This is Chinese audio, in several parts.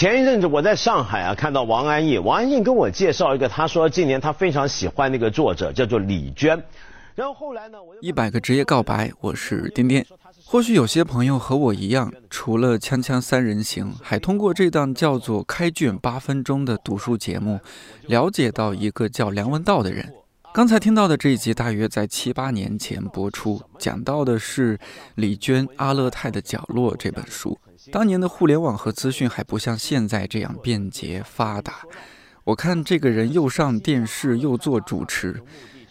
前一阵子我在上海啊，看到王安忆，王安忆跟我介绍一个，他说今年他非常喜欢那个作者，叫做李娟。然后后来呢，我一百个职业告白，我是颠颠。或许有些朋友和我一样，除了《锵锵三人行》，还通过这档叫做《开卷八分钟》的读书节目，了解到一个叫梁文道的人。刚才听到的这一集，大约在七八年前播出，讲到的是李娟《阿勒泰的角落》这本书。当年的互联网和资讯还不像现在这样便捷发达。我看这个人又上电视又做主持。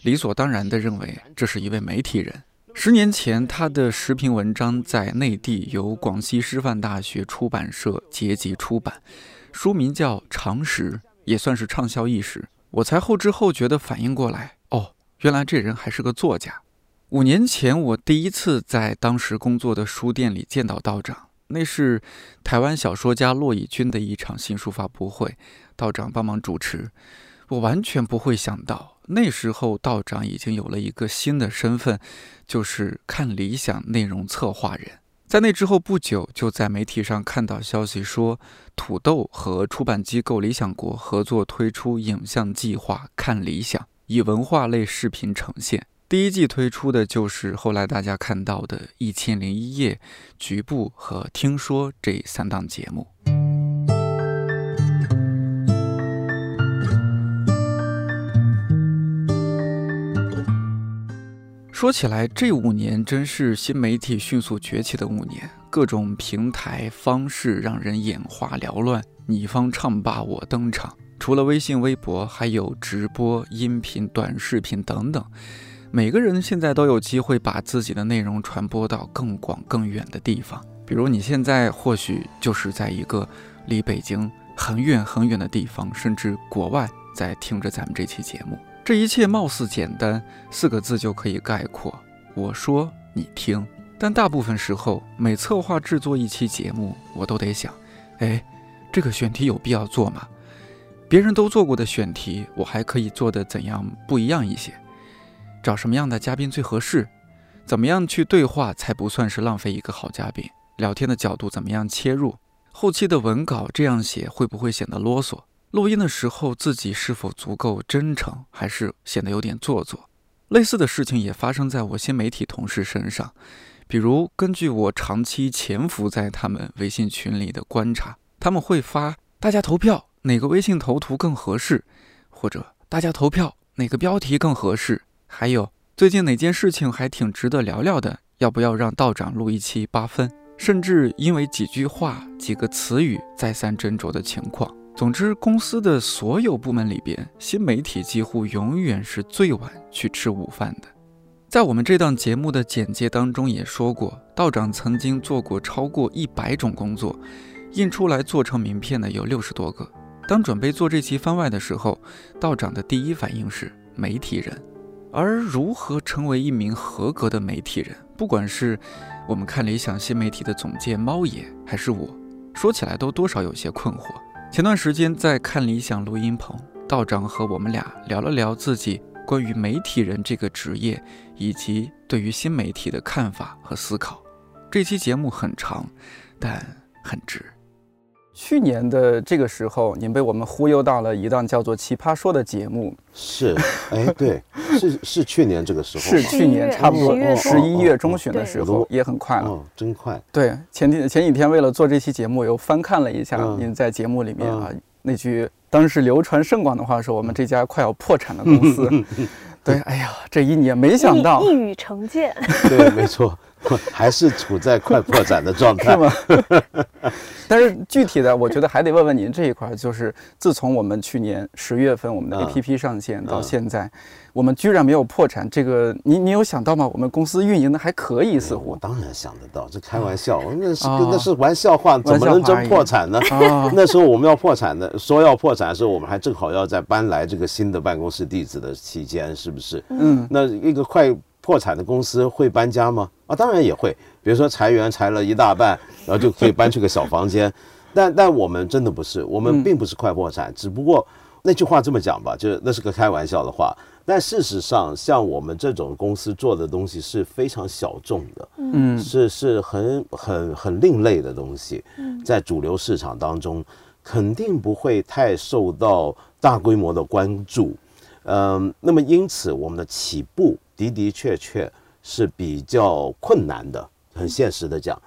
理所当然地认为这是一位媒体人。十年前，他的时评文章在内地由广西师范大学出版社结集出版，书名叫《常识》，也算是畅销一时。我才后知后觉地反应过来，哦，原来这人还是个作家。五年前，我第一次在当时工作的书店里见到道长，那是台湾小说家骆以军的一场新书发布会，道长帮忙主持。我完全不会想到。那时候，道长已经有了一个新的身份，就是看理想内容策划人。在那之后不久，就在媒体上看到消息说，土豆和出版机构理想国合作推出影像计划《看理想》，以文化类视频呈现。第一季推出的就是后来大家看到的《一千零一夜》、《局部》和《听说》这三档节目。说起来，这五年真是新媒体迅速崛起的五年，各种平台方式让人眼花缭乱，你方唱罢我登场。除了微信、微博，还有直播、音频、短视频等等。每个人现在都有机会把自己的内容传播到更广、更远的地方。比如你现在或许就是在一个离北京很远很远的地方，甚至国外，在听着咱们这期节目。这一切貌似简单，四个字就可以概括。我说你听，但大部分时候，每策划制作一期节目，我都得想：哎，这个选题有必要做吗？别人都做过的选题，我还可以做的怎样不一样一些？找什么样的嘉宾最合适？怎么样去对话才不算是浪费一个好嘉宾？聊天的角度怎么样切入？后期的文稿这样写会不会显得啰嗦？录音的时候，自己是否足够真诚，还是显得有点做作？类似的事情也发生在我新媒体同事身上。比如，根据我长期潜伏在他们微信群里的观察，他们会发“大家投票，哪个微信头图更合适”，或者“大家投票，哪个标题更合适”，还有“最近哪件事情还挺值得聊聊的，要不要让道长录一期八分”，甚至因为几句话、几个词语再三斟酌的情况。总之，公司的所有部门里边，新媒体几乎永远是最晚去吃午饭的。在我们这档节目的简介当中也说过，道长曾经做过超过一百种工作，印出来做成名片的有六十多个。当准备做这期番外的时候，道长的第一反应是媒体人。而如何成为一名合格的媒体人，不管是我们看理想新媒体的总监猫爷，还是我，说起来都多少有些困惑。前段时间在看理想录音棚，道长和我们俩聊了聊自己关于媒体人这个职业，以及对于新媒体的看法和思考。这期节目很长，但很值。去年的这个时候，您被我们忽悠到了一档叫做《奇葩说》的节目。是，哎，对，是是去年这个时候，是去年差不多十一月中旬的时候，也很快了，真快。对，前天前几天为了做这期节目，又翻看了一下您在节目里面啊那句当时流传甚广的话，说我们这家快要破产的公司。对，哎呀，这一年没想到一语成谶。对，没错。还是处在快破产的状态，是吗？但是具体的，我觉得还得问问您这一块，就是自从我们去年十月份我们的 APP 上线到现在，我们居然没有破产，这个您您有想到吗？我们公司运营的还可以，似乎。我当然想得到，这开玩笑，那是那是玩笑话，怎么能真破产呢？那时候我们要破产的，说要破产的时候，我们还正好要在搬来这个新的办公室地址的期间，是不是？嗯，那一个快。破产的公司会搬家吗？啊，当然也会。比如说裁员裁了一大半，然后就可以搬去个小房间。但但我们真的不是，我们并不是快破产。只不过那句话这么讲吧，就是那是个开玩笑的话。但事实上，像我们这种公司做的东西是非常小众的，嗯，是是很很很另类的东西，在主流市场当中肯定不会太受到大规模的关注。嗯，那么因此我们的起步的的确确是比较困难的，很现实的讲。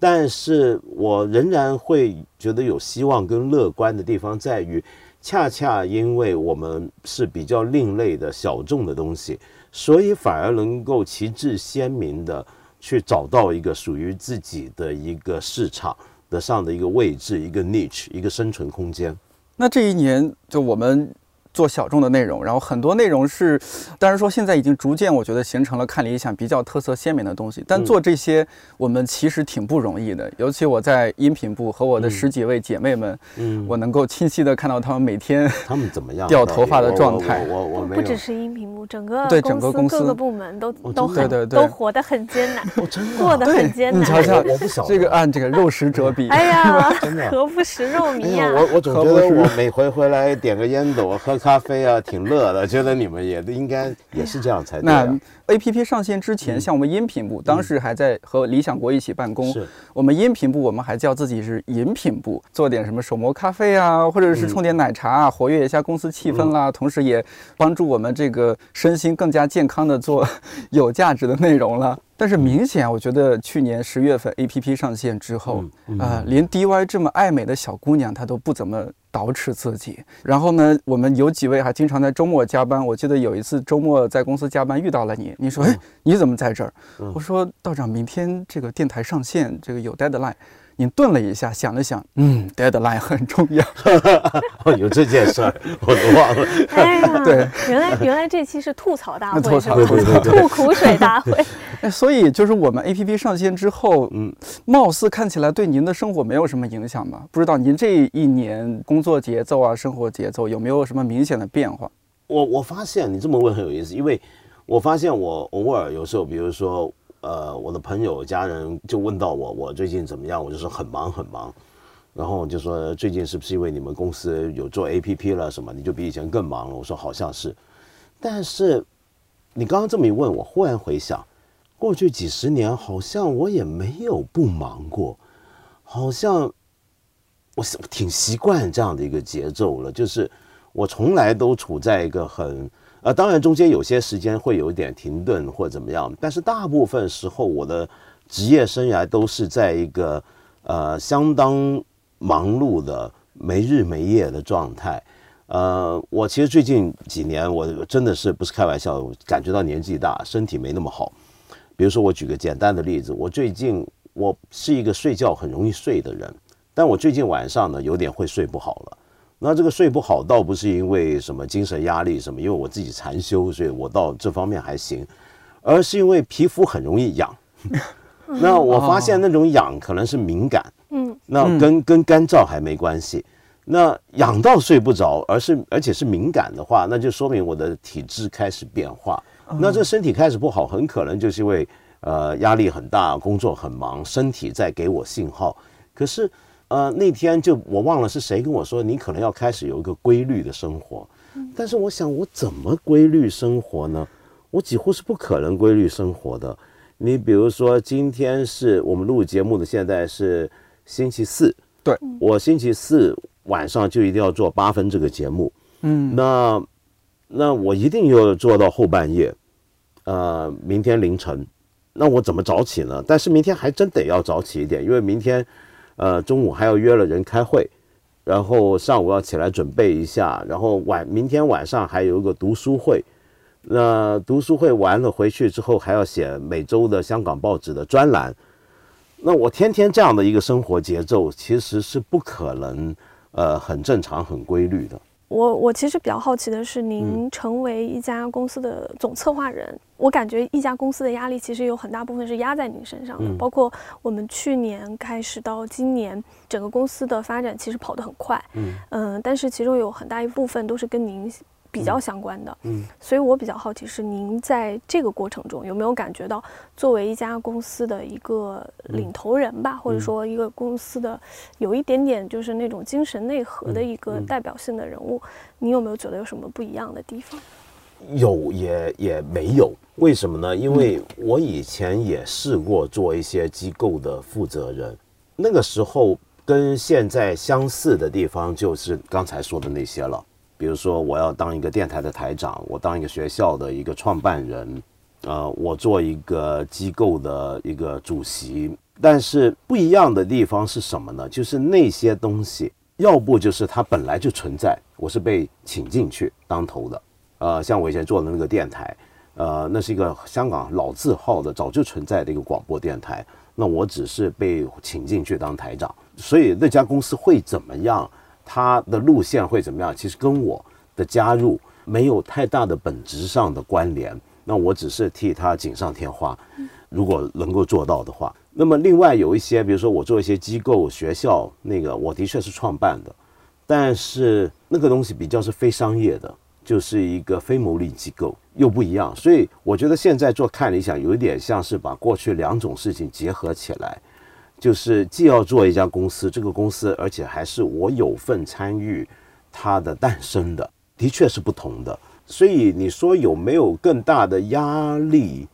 但是我仍然会觉得有希望跟乐观的地方在于，恰恰因为我们是比较另类的小众的东西，所以反而能够旗帜鲜明的去找到一个属于自己的一个市场的上的一个位置，一个 niche，一个生存空间。那这一年就我们。做小众的内容，然后很多内容是，当然说现在已经逐渐，我觉得形成了看理想比较特色鲜明的东西。但做这些，我们其实挺不容易的。尤其我在音频部和我的十几位姐妹们，嗯，我能够清晰的看到她们每天她们怎么样掉头发的状态。我我不只是音频部，整个对整个公司各个部门都都很都活得很艰难，过得很艰难。你瞧瞧，我不晓这个按这个肉食者比，哎呀，何不食肉糜呀？我我总觉得我每回回来点个烟斗，喝咖咖啡啊，挺。乐的，觉得你们也应该也是这样才对。那 A P P 上线之前，像我们音频部，当时还在和理想国一起办公。是，我们音频部，我们还叫自己是饮品部，做点什么手磨咖啡啊，或者是冲点奶茶啊，活跃一下公司气氛啦。同时也帮助我们这个身心更加健康的做 有价值的内容了。但是明显，我觉得去年十月份 A P P 上线之后，啊，连 D Y 这么爱美的小姑娘，她都不怎么捯饬自己。然后呢，我们有几位还经常在周末加班。我记得有一次周末在公司加班遇到了你，你说：“哎，你怎么在这儿？”我说：“道长，明天这个电台上线，这个有 deadline。”您顿了一下，想了想，嗯，deadline 很重要。哦有这件事儿，我都忘了。哎呀，对，原来原来这期是吐槽大会，吐槽吐苦水大会。哎，所以就是我们 A P P 上线之后，嗯，貌似看起来对您的生活没有什么影响吧？不知道您这一年工作节奏啊，生活节奏有没有什么明显的变化？我我发现你这么问很有意思，因为我发现我偶尔有时候，比如说。呃，我的朋友、家人就问到我，我最近怎么样？我就说很忙很忙，然后就说最近是不是因为你们公司有做 APP 了什么，你就比以前更忙了？我说好像是，但是你刚刚这么一问，我忽然回想，过去几十年好像我也没有不忙过，好像我挺习惯这样的一个节奏了，就是我从来都处在一个很。呃，当然中间有些时间会有一点停顿或怎么样，但是大部分时候我的职业生涯都是在一个呃相当忙碌的没日没夜的状态。呃，我其实最近几年我真的是不是开玩笑，感觉到年纪大，身体没那么好。比如说我举个简单的例子，我最近我是一个睡觉很容易睡的人，但我最近晚上呢有点会睡不好了。那这个睡不好，倒不是因为什么精神压力什么，因为我自己禅修，所以我到这方面还行，而是因为皮肤很容易痒。那我发现那种痒可能是敏感，嗯，那跟跟干燥还没关系。那痒到睡不着，而是而且是敏感的话，那就说明我的体质开始变化。那这身体开始不好，很可能就是因为呃压力很大，工作很忙，身体在给我信号。可是。呃，那天就我忘了是谁跟我说，你可能要开始有一个规律的生活。但是我想，我怎么规律生活呢？我几乎是不可能规律生活的。你比如说，今天是我们录节目的，现在是星期四。对，我星期四晚上就一定要做八分这个节目。嗯，那那我一定要做到后半夜。呃，明天凌晨，那我怎么早起呢？但是明天还真得要早起一点，因为明天。呃，中午还要约了人开会，然后上午要起来准备一下，然后晚明天晚上还有一个读书会，那读书会完了回去之后还要写每周的香港报纸的专栏，那我天天这样的一个生活节奏，其实是不可能呃很正常很规律的。我我其实比较好奇的是，您成为一家公司的总策划人，我感觉一家公司的压力其实有很大部分是压在您身上的。包括我们去年开始到今年，整个公司的发展其实跑得很快，嗯嗯，但是其中有很大一部分都是跟您。比较相关的，嗯，所以我比较好奇是您在这个过程中有没有感觉到，作为一家公司的一个领头人吧，或者说一个公司的有一点点就是那种精神内核的一个代表性的人物，你有没有觉得有什么不一样的地方？有也也没有，为什么呢？因为我以前也试过做一些机构的负责人，那个时候跟现在相似的地方就是刚才说的那些了。比如说，我要当一个电台的台长，我当一个学校的一个创办人，呃，我做一个机构的一个主席。但是不一样的地方是什么呢？就是那些东西，要不就是它本来就存在，我是被请进去当头的。呃，像我以前做的那个电台，呃，那是一个香港老字号的、早就存在的一个广播电台。那我只是被请进去当台长，所以那家公司会怎么样？他的路线会怎么样？其实跟我的加入没有太大的本质上的关联。那我只是替他锦上添花。如果能够做到的话，那么另外有一些，比如说我做一些机构、学校，那个我的确是创办的，但是那个东西比较是非商业的，就是一个非牟利机构，又不一样。所以我觉得现在做看理想有一点像是把过去两种事情结合起来。就是既要做一家公司，这个公司而且还是我有份参与它的诞生的，的确是不同的。所以你说有没有更大的压力？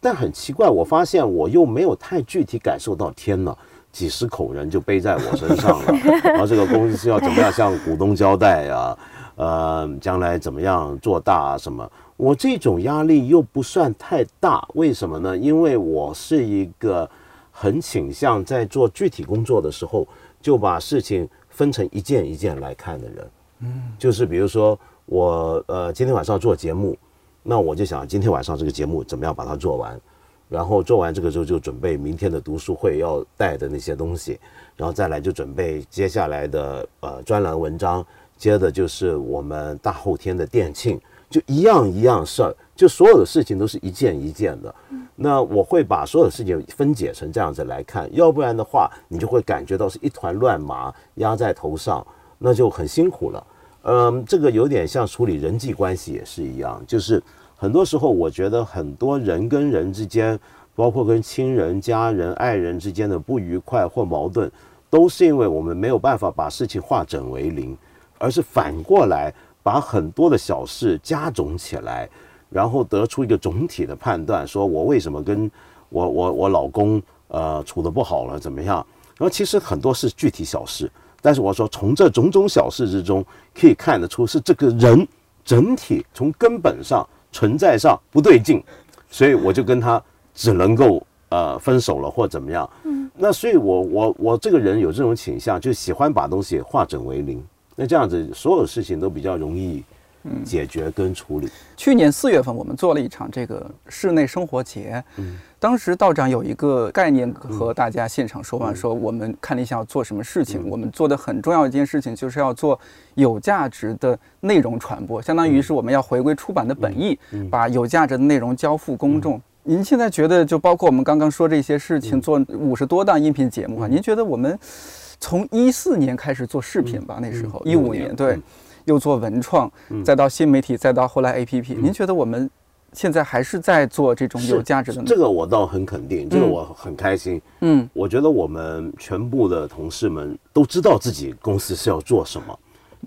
但很奇怪，我发现我又没有太具体感受到。天哪，几十口人就背在我身上了，然后这个公司要怎么样向股东交代呀？呃，将来怎么样做大啊？什么？我这种压力又不算太大，为什么呢？因为我是一个。很倾向在做具体工作的时候，就把事情分成一件一件来看的人。嗯，就是比如说我呃今天晚上做节目，那我就想今天晚上这个节目怎么样把它做完，然后做完这个之后就准备明天的读书会要带的那些东西，然后再来就准备接下来的呃专栏文章，接着就是我们大后天的店庆，就一样一样事儿。就所有的事情都是一件一件的，那我会把所有的事情分解成这样子来看，要不然的话，你就会感觉到是一团乱麻压在头上，那就很辛苦了。嗯，这个有点像处理人际关系也是一样，就是很多时候我觉得很多人跟人之间，包括跟亲人、家人、爱人之间的不愉快或矛盾，都是因为我们没有办法把事情化整为零，而是反过来把很多的小事加总起来。然后得出一个总体的判断，说我为什么跟我我我老公呃处的不好了，怎么样？然后其实很多是具体小事，但是我说从这种种小事之中可以看得出是这个人整体从根本上存在上不对劲，所以我就跟他只能够呃分手了或怎么样。嗯，那所以我我我这个人有这种倾向，就喜欢把东西化整为零，那这样子所有事情都比较容易。解决跟处理。去年四月份，我们做了一场这个室内生活节。嗯，当时道长有一个概念和大家现场说完，说我们看了一下要做什么事情，我们做的很重要一件事情就是要做有价值的内容传播，相当于是我们要回归出版的本意，把有价值的内容交付公众。您现在觉得，就包括我们刚刚说这些事情，做五十多档音频节目啊，您觉得我们从一四年开始做视频吧？那时候一五年对。又做文创，再到新媒体，再到后来 APP。您觉得我们现在还是在做这种有价值的？这个我倒很肯定，这个我很开心。嗯，我觉得我们全部的同事们都知道自己公司是要做什么。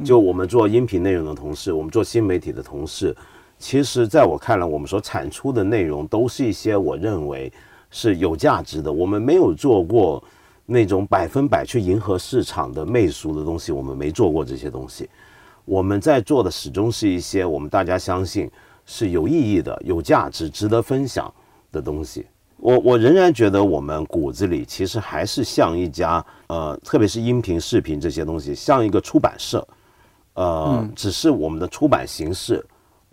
就我们做音频内容的同事，我们做新媒体的同事，其实在我看来，我们所产出的内容都是一些我认为是有价值的。我们没有做过那种百分百去迎合市场的媚俗的东西，我们没做过这些东西。我们在做的始终是一些我们大家相信是有意义的、有价值、值得分享的东西。我我仍然觉得我们骨子里其实还是像一家呃，特别是音频、视频这些东西，像一个出版社。呃，只是我们的出版形式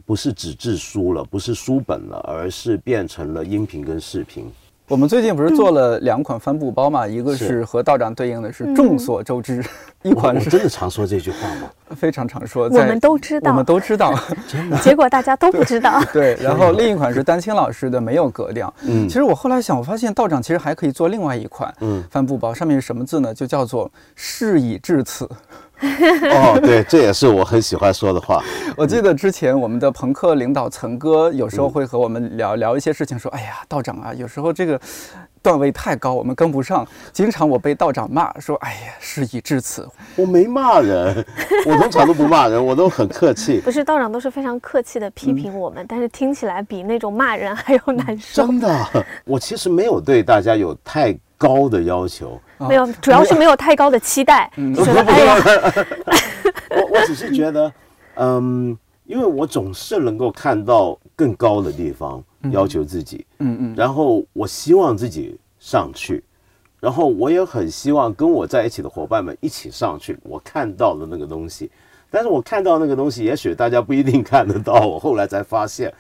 不是纸质书了，不是书本了，而是变成了音频跟视频。我们最近不是做了两款帆布包嘛？一个是和道长对应的是众所周知，一款是真的常说这句话吗？非常常说，我们都知道，我们都知道，真的。结果大家都不知道。对，然后另一款是丹青老师的没有格调。嗯，其实我后来想，我发现道长其实还可以做另外一款嗯帆布包，上面是什么字呢？就叫做事已至此。哦，对，这也是我很喜欢说的话。我记得之前我们的朋克领导岑哥有时候会和我们聊聊一些事情，说：“哎呀，道长啊，有时候这个段位太高，我们跟不上。经常我被道长骂，说：‘哎呀，事已至此。’我没骂人，我通常都不骂人，我都很客气。不是道长都是非常客气的批评我们，但是听起来比那种骂人还要难受。真的，我其实没有对大家有太高的要求，没有，主要是没有太高的期待。我我只是觉得，嗯，因为我总是能够看到更高的地方，要求自己，嗯嗯，然后我希望自己上去，然后我也很希望跟我在一起的伙伴们一起上去。我看到的那个东西，但是我看到那个东西，也许大家不一定看得到。我后来才发现。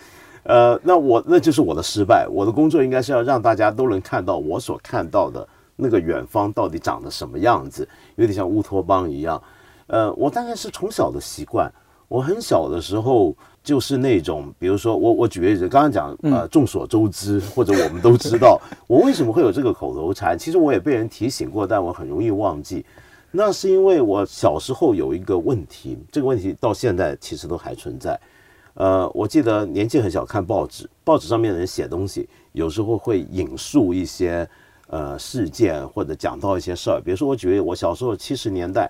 呃，那我那就是我的失败。我的工作应该是要让大家都能看到我所看到的那个远方到底长得什么样子，有点像乌托邦一样。呃，我大概是从小的习惯。我很小的时候就是那种，比如说我我举个例子，刚刚讲呃，众所周知或者我们都知道，我为什么会有这个口头禅？其实我也被人提醒过，但我很容易忘记。那是因为我小时候有一个问题，这个问题到现在其实都还存在。呃，我记得年纪很小看报纸，报纸上面的人写东西，有时候会引述一些呃事件或者讲到一些事儿。比如说，我举例，我小时候七十年代，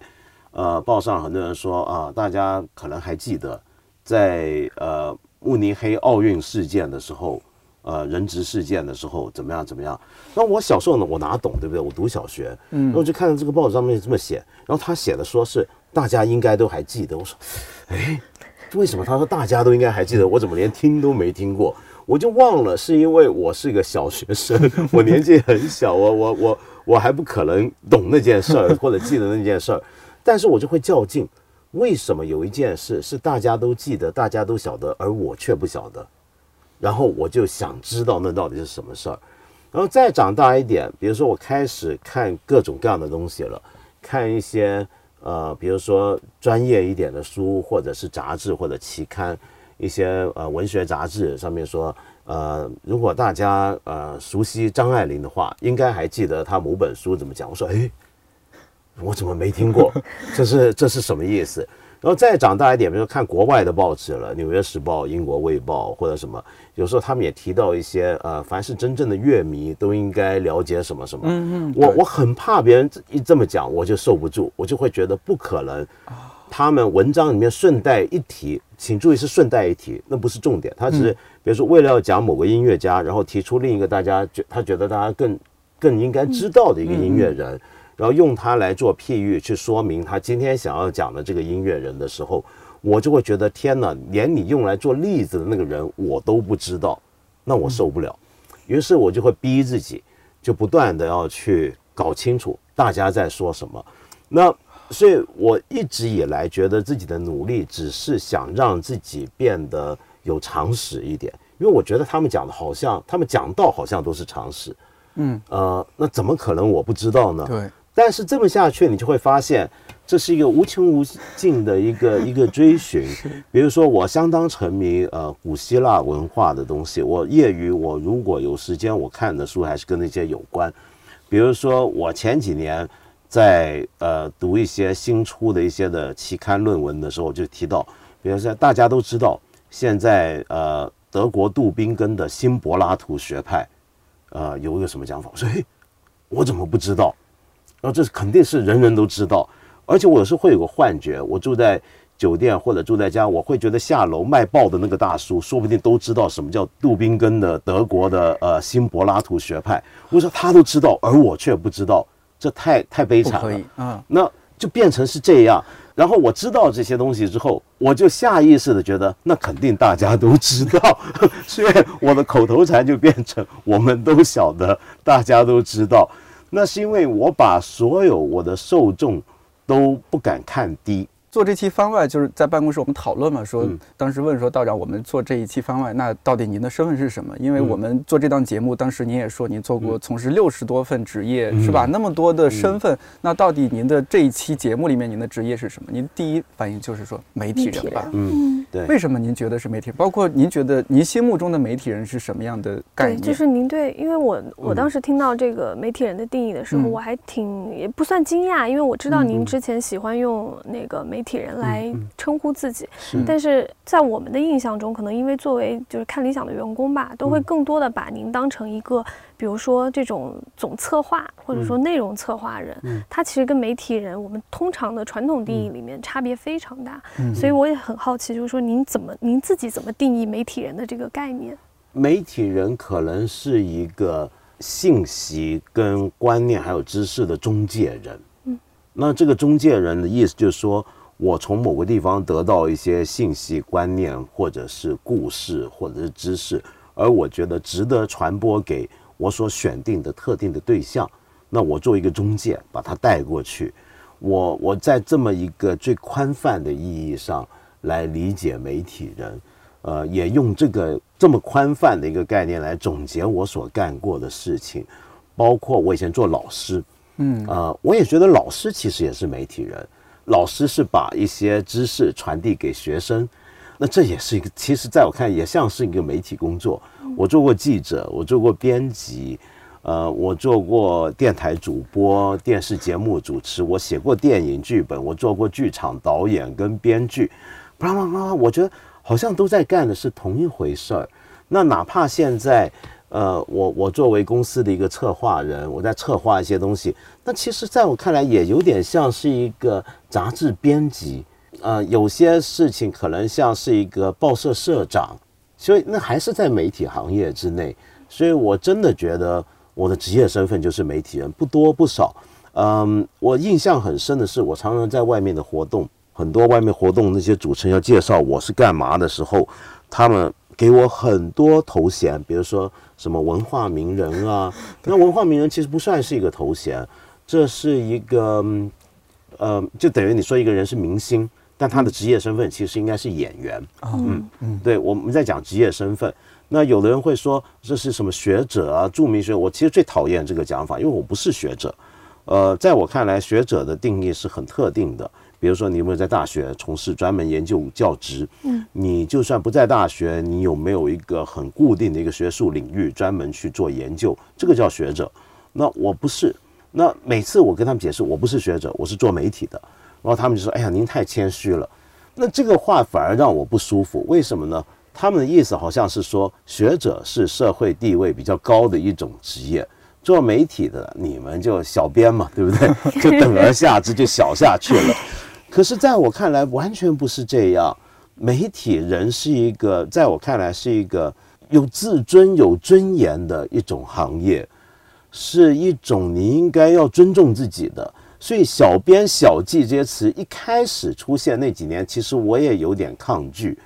呃，报上很多人说啊，大家可能还记得，在呃慕尼黑奥运事件的时候，呃人质事件的时候怎么样怎么样。那我小时候呢，我哪懂对不对？我读小学，嗯，然后就看到这个报纸上面这么写，然后他写的说是大家应该都还记得。我说，哎。为什么他说大家都应该还记得？我怎么连听都没听过？我就忘了，是因为我是一个小学生，我年纪很小，我我我我还不可能懂那件事儿或者记得那件事儿，但是我就会较劲，为什么有一件事是大家都记得、大家都晓得，而我却不晓得？然后我就想知道那到底是什么事儿。然后再长大一点，比如说我开始看各种各样的东西了，看一些。呃，比如说专业一点的书，或者是杂志或者期刊，一些呃文学杂志上面说，呃，如果大家呃熟悉张爱玲的话，应该还记得她某本书怎么讲。我说，哎，我怎么没听过？这是这是什么意思？然后再长大一点，比如说看国外的报纸了，《纽约时报》、英国《卫报》或者什么，有时候他们也提到一些呃，凡是真正的乐迷都应该了解什么什么。嗯嗯。我我很怕别人一这么讲，我就受不住，我就会觉得不可能。他们文章里面顺带一提，请注意是顺带一提，那不是重点。他只是比如说为了要讲某个音乐家，然后提出另一个大家觉他觉得大家更更应该知道的一个音乐人。然后用它来做譬喻，去说明他今天想要讲的这个音乐人的时候，我就会觉得天哪，连你用来做例子的那个人我都不知道，那我受不了。于是我就会逼自己，就不断的要去搞清楚大家在说什么。那所以我一直以来觉得自己的努力只是想让自己变得有常识一点，因为我觉得他们讲的好像，他们讲到好像都是常识。嗯，呃，那怎么可能我不知道呢？对。但是这么下去，你就会发现，这是一个无穷无尽的一个 一个追寻。比如说，我相当沉迷呃古希腊文化的东西。我业余，我如果有时间，我看的书还是跟那些有关。比如说，我前几年在呃读一些新出的一些的期刊论文的时候，就提到，比如说大家都知道，现在呃德国杜宾根的新柏拉图学派，呃有一个什么讲法？我说，嘿，我怎么不知道？然后这是肯定是人人都知道，而且我有时候会有个幻觉，我住在酒店或者住在家，我会觉得下楼卖报的那个大叔，说不定都知道什么叫杜宾根的德国的呃新柏拉图学派。我说他都知道，而我却不知道，这太太悲惨了。嗯，那就变成是这样。然后我知道这些东西之后，我就下意识的觉得，那肯定大家都知道，所以我的口头禅就变成我们都晓得，大家都知道。那是因为我把所有我的受众都不敢看低。做这期番外就是在办公室我们讨论嘛，说当时问说道长，我们做这一期番外，那到底您的身份是什么？因为我们做这档节目，当时您也说您做过从事六十多份职业，是吧？那么多的身份，那到底您的这一期节目里面您的职业是什么？您第一反应就是说媒体人吧？嗯，对。为什么您觉得是媒体？包括您觉得您心目中的媒体人是什么样的概念？就是您对，因为我我当时听到这个媒体人的定义的时候，我还挺也不算惊讶，因为我知道您之前喜欢用那个媒。媒体人来称呼自己，但是在我们的印象中，可能因为作为就是看理想的员工吧，都会更多的把您当成一个，比如说这种总策划或者说内容策划人，他其实跟媒体人我们通常的传统定义里面差别非常大，所以我也很好奇，就是说您怎么您自己怎么定义媒体人的这个概念？媒体人可能是一个信息跟观念还有知识的中介人。嗯，那这个中介人的意思就是说，我从某个地方得到一些信息、观念，或者是故事，或者是知识，而我觉得值得传播给我所选定的特定的对象，那我作为一个中介，把它带过去。我我在这么一个最宽泛的意义上来理解媒体人，呃，也用这个这么宽泛的一个概念来总结我所干过的事情，包括我以前做老师，嗯，呃，我也觉得老师其实也是媒体人，老师是把一些知识传递给学生，那这也是一个，其实在我看也像是一个媒体工作。我做过记者，我做过编辑。呃，我做过电台主播、电视节目主持，我写过电影剧本，我做过剧场导演跟编剧，啪啪啪，我觉得好像都在干的是同一回事儿。那哪怕现在，呃，我我作为公司的一个策划人，我在策划一些东西，那其实在我看来也有点像是一个杂志编辑，呃，有些事情可能像是一个报社社长，所以那还是在媒体行业之内，所以我真的觉得。我的职业身份就是媒体人，不多不少。嗯，我印象很深的是，我常常在外面的活动，很多外面活动那些主持人要介绍我是干嘛的时候，他们给我很多头衔，比如说什么文化名人啊。那文化名人其实不算是一个头衔，这是一个，呃，就等于你说一个人是明星，但他的职业身份其实应该是演员。嗯嗯，对，我们在讲职业身份。那有的人会说这是什么学者啊，著名学者。我其实最讨厌这个讲法，因为我不是学者。呃，在我看来，学者的定义是很特定的。比如说，你有没有在大学从事专门研究教职？嗯，你就算不在大学，你有没有一个很固定的一个学术领域专门去做研究？这个叫学者。那我不是。那每次我跟他们解释我不是学者，我是做媒体的，然后他们就说：“哎呀，您太谦虚了。”那这个话反而让我不舒服。为什么呢？他们的意思好像是说，学者是社会地位比较高的一种职业，做媒体的你们就小编嘛，对不对？就等而下之，就小下去了。可是，在我看来，完全不是这样。媒体人是一个，在我看来是一个有自尊、有尊严的一种行业，是一种你应该要尊重自己的。所以，小编、小记这些词一开始出现那几年，其实我也有点抗拒。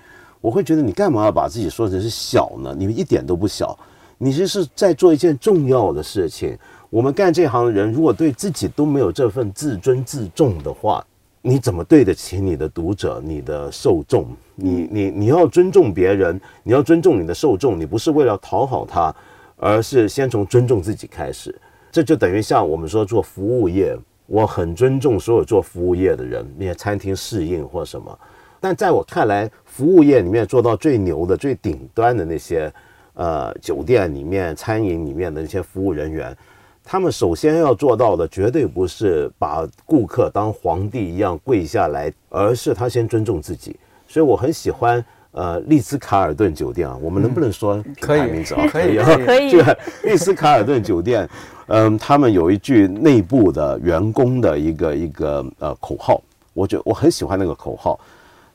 我会觉得你干嘛要把自己说成是小呢？你们一点都不小，你这是在做一件重要的事情。我们干这行的人，如果对自己都没有这份自尊自重的话，你怎么对得起你的读者、你的受众？你你你要尊重别人，你要尊重你的受众，你不是为了讨好他，而是先从尊重自己开始。这就等于像我们说做服务业，我很尊重所有做服务业的人，那些餐厅侍应或什么。但在我看来，服务业里面做到最牛的、最顶端的那些，呃，酒店里面、餐饮里面的那些服务人员，他们首先要做到的，绝对不是把顾客当皇帝一样跪下来，而是他先尊重自己。所以我很喜欢，呃，丽兹卡尔顿酒店啊，我们能不能说品牌名字啊？可以，可以。这个丽兹卡尔顿酒店，嗯，他们有一句内部的员工的一个一个呃口号，我觉得我很喜欢那个口号。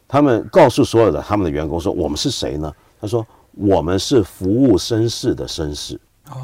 他们告诉所有的他们的员工说：“我们是谁呢？”他说：“我们是服务绅士的绅士，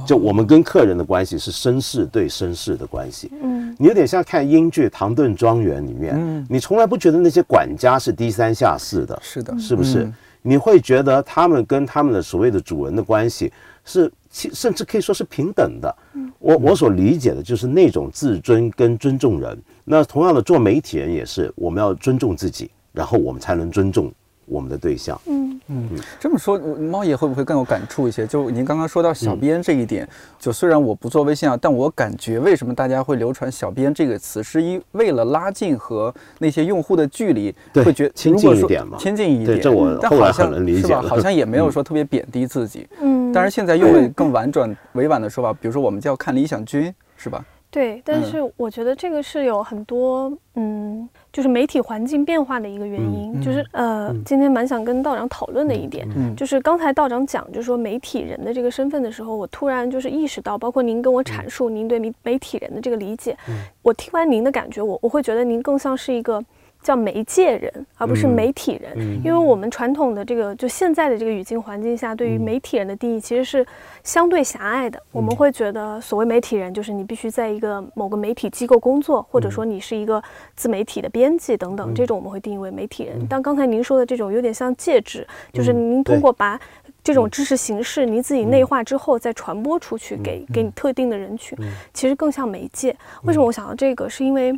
就我们跟客人的关系是绅士对绅士的关系。嗯，你有点像看英剧《唐顿庄园》里面，嗯，你从来不觉得那些管家是低三下四的，是的，是不是？你会觉得他们跟他们的所谓的主人的关系是，甚至可以说是平等的。我我所理解的就是那种自尊跟尊重人。那同样的，做媒体人也是，我们要尊重自己。”然后我们才能尊重我们的对象。嗯嗯，这么说，猫爷会不会更有感触一些？就您刚刚说到小编这一点，就虽然我不做微信啊，但我感觉为什么大家会流传“小编”这个词，是因为了拉近和那些用户的距离，会觉亲近一点嘛？亲近一点。这我后来很能理解是吧？好像也没有说特别贬低自己。嗯。但是现在用了更婉转、委婉的说法，比如说我们叫看理想君，是吧？对，但是我觉得这个是有很多，嗯，就是媒体环境变化的一个原因。就是呃，今天蛮想跟道长讨论的一点，就是刚才道长讲，就是说媒体人的这个身份的时候，我突然就是意识到，包括您跟我阐述您对媒媒体人的这个理解，我听完您的感觉，我我会觉得您更像是一个叫媒介人，而不是媒体人，因为我们传统的这个就现在的这个语境环境下，对于媒体人的定义其实是相对狭隘的。我们会觉得，所谓媒体人就是你必须在一个某个媒体机构工作，或者说你是一个自媒体的编辑等等，这种我们会定义为媒体人。但刚才您说的这种有点像介质，就是您通过把这种知识形式您自己内化之后再传播出去给给你特定的人群，其实更像媒介。为什么我想到这个？是因为。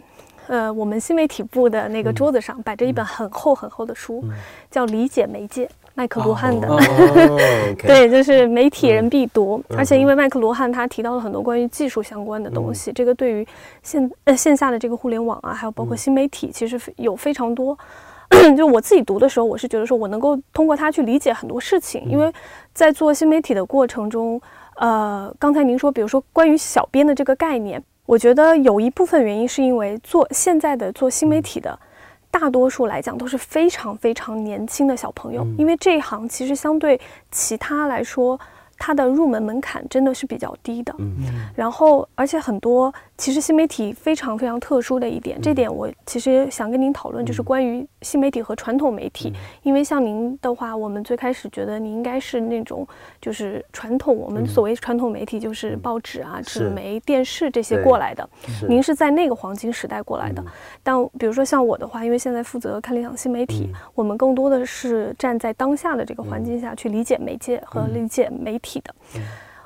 呃，我们新媒体部的那个桌子上摆着一本很厚很厚的书，叫《理解媒介》，麦克罗汉的。对，就是媒体人必读。而且因为麦克罗汉他提到了很多关于技术相关的东西，这个对于线呃线下的这个互联网啊，还有包括新媒体，其实有非常多。就我自己读的时候，我是觉得说我能够通过它去理解很多事情，因为在做新媒体的过程中，呃，刚才您说，比如说关于小编的这个概念。我觉得有一部分原因是因为做现在的做新媒体的，大多数来讲都是非常非常年轻的小朋友，因为这一行其实相对其他来说。它的入门门槛真的是比较低的，嗯，然后而且很多其实新媒体非常非常特殊的一点，这点我其实想跟您讨论，就是关于新媒体和传统媒体，因为像您的话，我们最开始觉得您应该是那种就是传统，我们所谓传统媒体就是报纸啊、纸媒、电视这些过来的，您是在那个黄金时代过来的，但比如说像我的话，因为现在负责看理想新媒体，我们更多的是站在当下的这个环境下去理解媒介和理解媒。体的，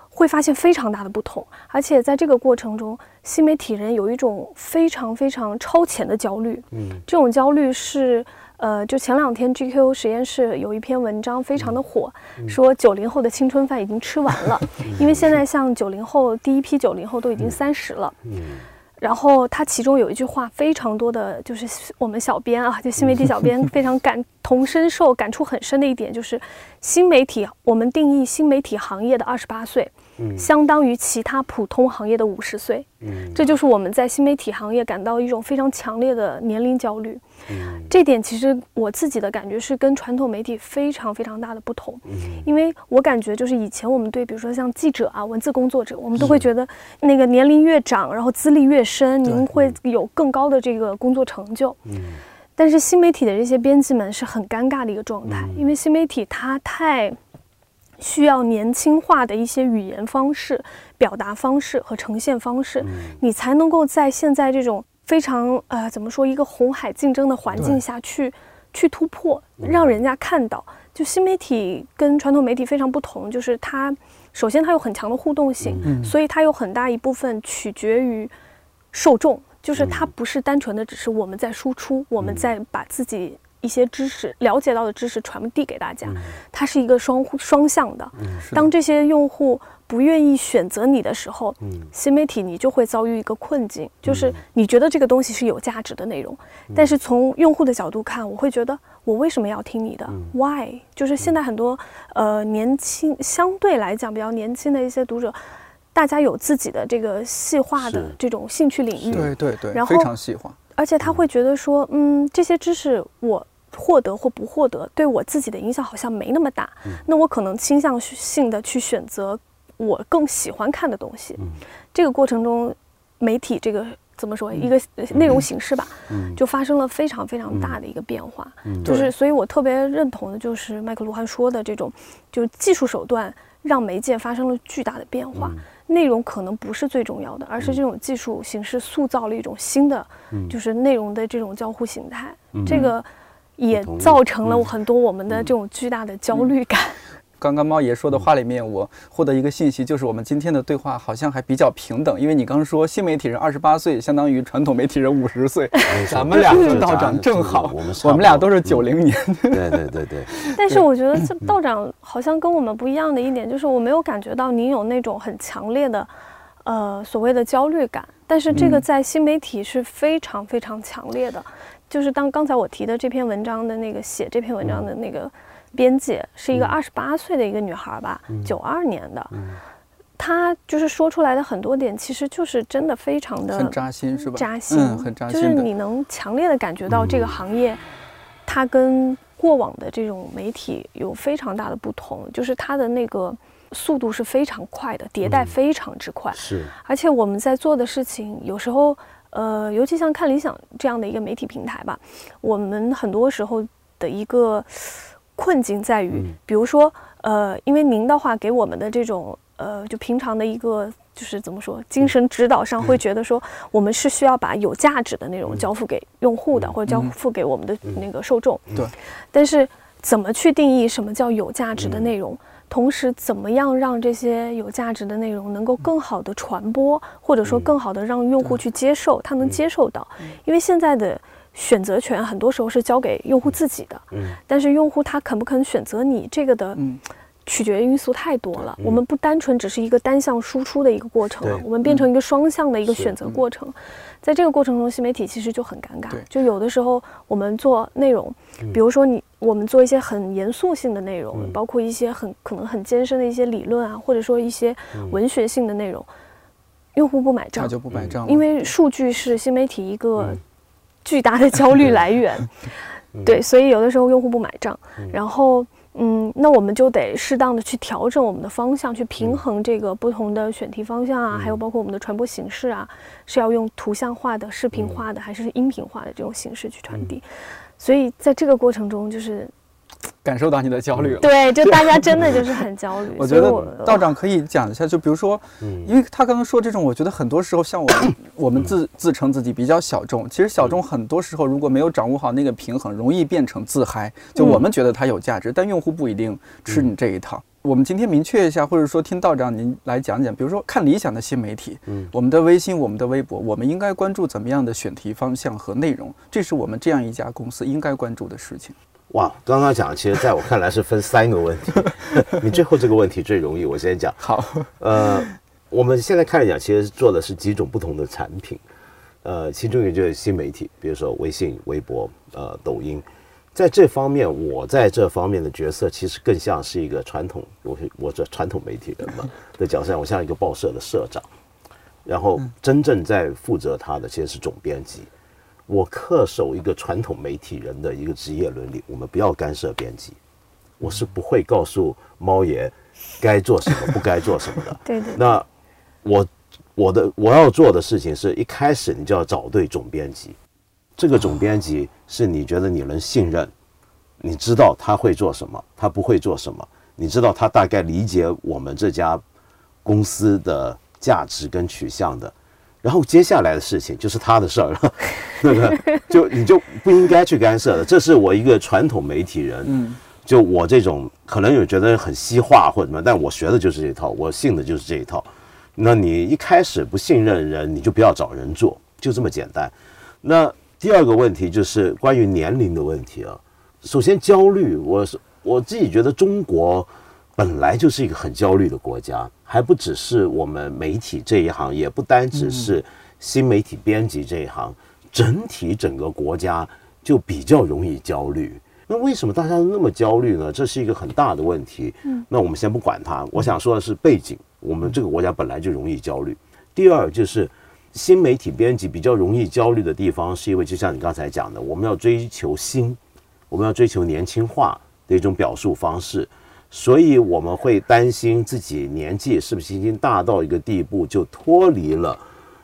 会发现非常大的不同，而且在这个过程中，新媒体人有一种非常非常超前的焦虑。嗯，这种焦虑是，呃，就前两天 GQ 实验室有一篇文章非常的火，说九零后的青春饭已经吃完了，因为现在像九零后第一批九零后都已经三十了。嗯。然后他其中有一句话非常多的就是我们小编啊，就新媒体小编非常感同身受、感触很深的一点就是，新媒体我们定义新媒体行业的二十八岁。相当于其他普通行业的五十岁，嗯，这就是我们在新媒体行业感到一种非常强烈的年龄焦虑。嗯，这点其实我自己的感觉是跟传统媒体非常非常大的不同。嗯，因为我感觉就是以前我们对比如说像记者啊、文字工作者，我们都会觉得那个年龄越长，然后资历越深，您会有更高的这个工作成就。嗯，但是新媒体的这些编辑们是很尴尬的一个状态，因为新媒体它太。需要年轻化的一些语言方式、表达方式和呈现方式，你才能够在现在这种非常呃怎么说一个红海竞争的环境下去去突破，让人家看到。就新媒体跟传统媒体非常不同，就是它首先它有很强的互动性，所以它有很大一部分取决于受众，就是它不是单纯的只是我们在输出，我们在把自己。一些知识了解到的知识传递给大家，它是一个双双向的。当这些用户不愿意选择你的时候，新媒体你就会遭遇一个困境，就是你觉得这个东西是有价值的内容，但是从用户的角度看，我会觉得我为什么要听你的？Why？就是现在很多呃年轻相对来讲比较年轻的一些读者，大家有自己的这个细化的这种兴趣领域，对对对，然后非常细化。而且他会觉得说，嗯，这些知识我获得或不获得，对我自己的影响好像没那么大。那我可能倾向性的去选择我更喜欢看的东西。这个过程中，媒体这个怎么说，一个内容形式吧，就发生了非常非常大的一个变化。就是，所以我特别认同的就是麦克卢汉说的这种，就是技术手段让媒介发生了巨大的变化。内容可能不是最重要的，而是这种技术形式塑造了一种新的，就是内容的这种交互形态。这个也造成了很多我们的这种巨大的焦虑感。刚刚猫爷说的话里面，我获得一个信息，就是我们今天的对话好像还比较平等，因为你刚说新媒体人二十八岁，相当于传统媒体人五十岁，咱们俩和道长正好，我们我们俩都是九零年。对对对对。但是我觉得这道长好像跟我们不一样的一点，就是我没有感觉到您有那种很强烈的，呃，所谓的焦虑感。但是这个在新媒体是非常非常强烈的，就是当刚才我提的这篇文章的那个写这篇文章的那个。编辑是一个二十八岁的一个女孩吧，九二年的，她就是说出来的很多点，其实就是真的非常的很扎心，是吧？扎心，很扎心。就是你能强烈的感觉到这个行业，它跟过往的这种媒体有非常大的不同，就是它的那个速度是非常快的，迭代非常之快。是，而且我们在做的事情，有时候呃，尤其像看理想这样的一个媒体平台吧，我们很多时候的一个困境在于，比如说，呃，因为您的话给我们的这种，呃，就平常的一个，就是怎么说，精神指导上会觉得说，我们是需要把有价值的内容交付给用户的，或者交付给我们的那个受众。对。但是，怎么去定义什么叫有价值的内容？同时，怎么样让这些有价值的内容能够更好的传播，或者说更好的让用户去接受，他能接受到？因为现在的选择权很多时候是交给用户自己的，但是用户他肯不肯选择你这个的，取决因素太多了。我们不单纯只是一个单向输出的一个过程了，我们变成一个双向的一个选择过程。在这个过程中，新媒体其实就很尴尬。就有的时候我们做内容，比如说你。我们做一些很严肃性的内容，包括一些很可能很艰深的一些理论啊，或者说一些文学性的内容，用户不买账，就不买账，因为数据是新媒体一个巨大的焦虑来源。对，所以有的时候用户不买账，然后嗯，那我们就得适当的去调整我们的方向，去平衡这个不同的选题方向啊，还有包括我们的传播形式啊，是要用图像化的、视频化的，还是音频化的这种形式去传递。所以在这个过程中，就是感受到你的焦虑了。对，就大家真的就是很焦虑。我觉得道长可以讲一下，就比如说，因为他刚刚说这种，我觉得很多时候像我们，我们自自称自己比较小众，其实小众很多时候如果没有掌握好那个平衡，容易变成自嗨。就我们觉得它有价值，但用户不一定吃你这一套。我们今天明确一下，或者说听道长您来讲讲，比如说看理想的新媒体，嗯，我们的微信、我们的微博，我们应该关注怎么样的选题方向和内容？这是我们这样一家公司应该关注的事情。哇，刚刚讲，其实在我看来是分三个问题。你最后这个问题最容易，我先讲。好，呃，我们现在看讲，其实做的是几种不同的产品，呃，其中一个就是新媒体，比如说微信、微博、呃，抖音。在这方面，我在这方面的角色其实更像是一个传统，我我这传统媒体人嘛的角色，我像一个报社的社长，然后真正在负责他的其实是总编辑。我恪守一个传统媒体人的一个职业伦理，我们不要干涉编辑，我是不会告诉猫爷该做什么，不该做什么的。对对。那我我的我要做的事情是一开始你就要找对总编辑。这个总编辑是你觉得你能信任，你知道他会做什么，他不会做什么，你知道他大概理解我们这家公司的价值跟取向的，然后接下来的事情就是他的事儿了，对不对？就你就不应该去干涉的。这是我一个传统媒体人，嗯，就我这种可能有觉得很西化或者什么，但我学的就是这一套，我信的就是这一套。那你一开始不信任人，你就不要找人做，就这么简单。那。第二个问题就是关于年龄的问题啊。首先，焦虑，我是我自己觉得中国本来就是一个很焦虑的国家，还不只是我们媒体这一行，也不单只是新媒体编辑这一行，整体整个国家就比较容易焦虑。那为什么大家都那么焦虑呢？这是一个很大的问题。嗯，那我们先不管它。我想说的是背景，我们这个国家本来就容易焦虑。第二就是。新媒体编辑比较容易焦虑的地方，是因为就像你刚才讲的，我们要追求新，我们要追求年轻化的一种表述方式，所以我们会担心自己年纪是不是已经大到一个地步，就脱离了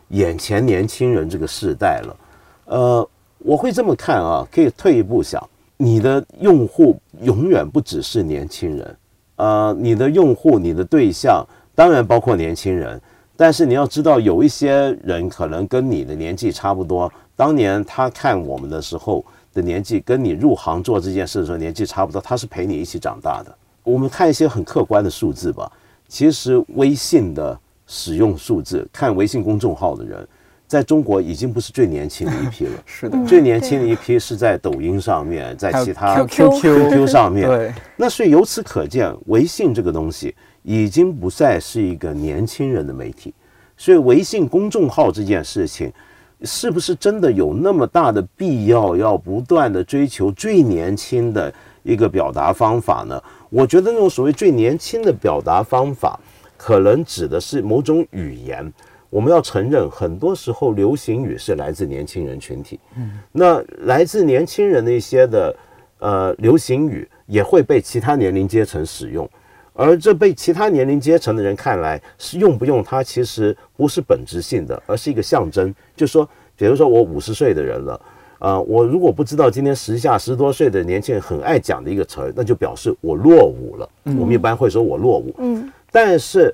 眼前年轻人这个世代了。呃，我会这么看啊，可以退一步想，你的用户永远不只是年轻人，呃，你的用户、你的对象当然包括年轻人。但是你要知道，有一些人可能跟你的年纪差不多，当年他看我们的时候的年纪，跟你入行做这件事的时候年纪差不多，他是陪你一起长大的。我们看一些很客观的数字吧。其实微信的使用数字，看微信公众号的人，在中国已经不是最年轻的一批了。是的，最年轻的一批是在抖音上面，在其他 QQ 上面。对。那所以由此可见，微信这个东西。已经不再是一个年轻人的媒体，所以微信公众号这件事情，是不是真的有那么大的必要要不断的追求最年轻的一个表达方法呢？我觉得那种所谓最年轻的表达方法，可能指的是某种语言。我们要承认，很多时候流行语是来自年轻人群体。嗯，那来自年轻人的一些的呃流行语，也会被其他年龄阶层使用。而这被其他年龄阶层的人看来是用不用它，其实不是本质性的，而是一个象征。就说，比如说我五十岁的人了，呃，我如果不知道今天时下十多岁的年轻人很爱讲的一个词儿，那就表示我落伍了。我们一般会说我落伍。嗯，但是，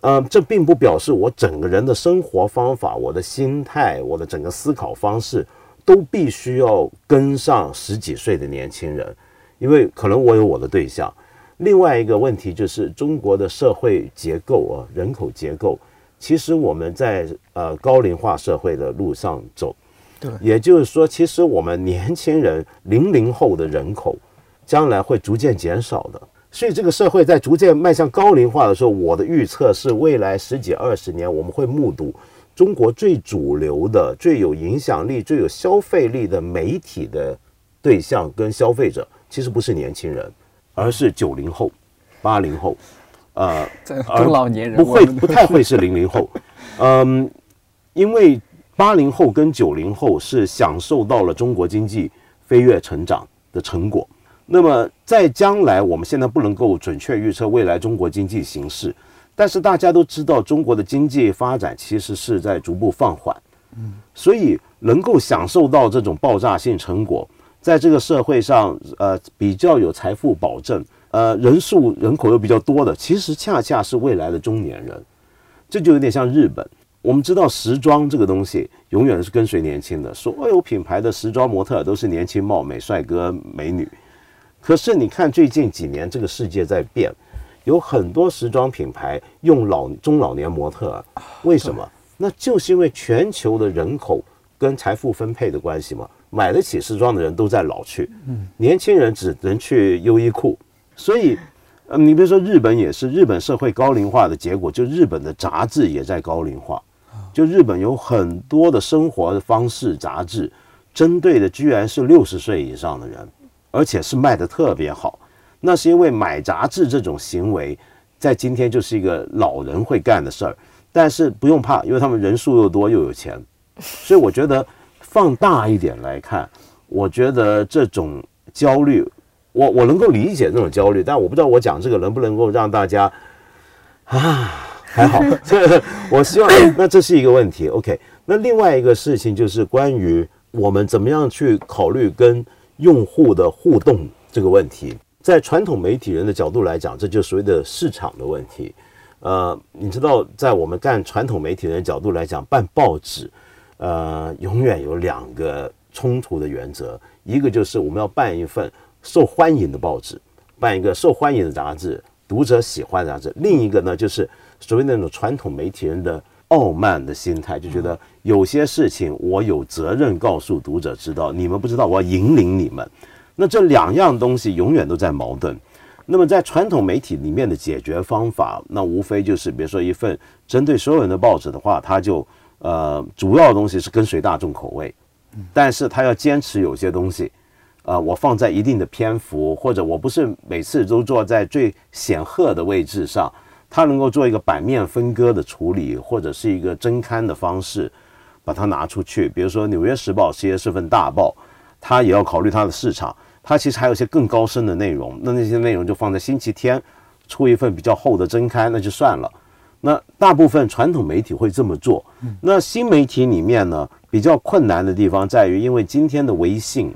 呃，这并不表示我整个人的生活方法、我的心态、我的整个思考方式都必须要跟上十几岁的年轻人，因为可能我有我的对象。另外一个问题就是中国的社会结构啊，人口结构。其实我们在呃高龄化社会的路上走，对，也就是说，其实我们年轻人零零后的人口将来会逐渐减少的。所以这个社会在逐渐迈向高龄化的时候，我的预测是未来十几二十年我们会目睹中国最主流的、最有影响力、最有消费力的媒体的对象跟消费者，其实不是年轻人，而是九零后、八零后。呃，中老年人不会不太会是零零后，嗯，因为八零后跟九零后是享受到了中国经济飞跃成长的成果。那么在将来，我们现在不能够准确预测未来中国经济形势，但是大家都知道，中国的经济发展其实是在逐步放缓，嗯，所以能够享受到这种爆炸性成果，在这个社会上，呃，比较有财富保证。呃，人数人口又比较多的，其实恰恰是未来的中年人，这就有点像日本。我们知道时装这个东西永远是跟随年轻的，所有品牌的时装模特都是年轻貌美帅哥美女。可是你看最近几年这个世界在变，有很多时装品牌用老中老年模特，为什么？那就是因为全球的人口跟财富分配的关系嘛，买得起时装的人都在老去，嗯，年轻人只能去优衣库。所以，呃，你比如说日本也是，日本社会高龄化的结果，就日本的杂志也在高龄化。就日本有很多的生活方式杂志，针对的居然是六十岁以上的人，而且是卖的特别好。那是因为买杂志这种行为，在今天就是一个老人会干的事儿。但是不用怕，因为他们人数又多又有钱。所以我觉得放大一点来看，我觉得这种焦虑。我我能够理解这种焦虑，但我不知道我讲这个能不能够让大家啊还好。我希望那这是一个问题。OK，那另外一个事情就是关于我们怎么样去考虑跟用户的互动这个问题。在传统媒体人的角度来讲，这就是所谓的市场的问题。呃，你知道，在我们干传统媒体人的角度来讲，办报纸，呃，永远有两个冲突的原则，一个就是我们要办一份。受欢迎的报纸，办一个受欢迎的杂志，读者喜欢的杂志。另一个呢，就是所谓那种传统媒体人的傲慢的心态，就觉得有些事情我有责任告诉读者知道，你们不知道，我要引领你们。那这两样东西永远都在矛盾。那么在传统媒体里面的解决方法，那无非就是，比如说一份针对所有人的报纸的话，它就呃主要的东西是跟随大众口味，但是他要坚持有些东西。呃，我放在一定的篇幅，或者我不是每次都坐在最显赫的位置上，它能够做一个版面分割的处理，或者是一个增刊的方式，把它拿出去。比如说《纽约时报》其实是份大报，它也要考虑它的市场，它其实还有一些更高深的内容。那那些内容就放在星期天出一份比较厚的增刊，那就算了。那大部分传统媒体会这么做。那新媒体里面呢，比较困难的地方在于，因为今天的微信。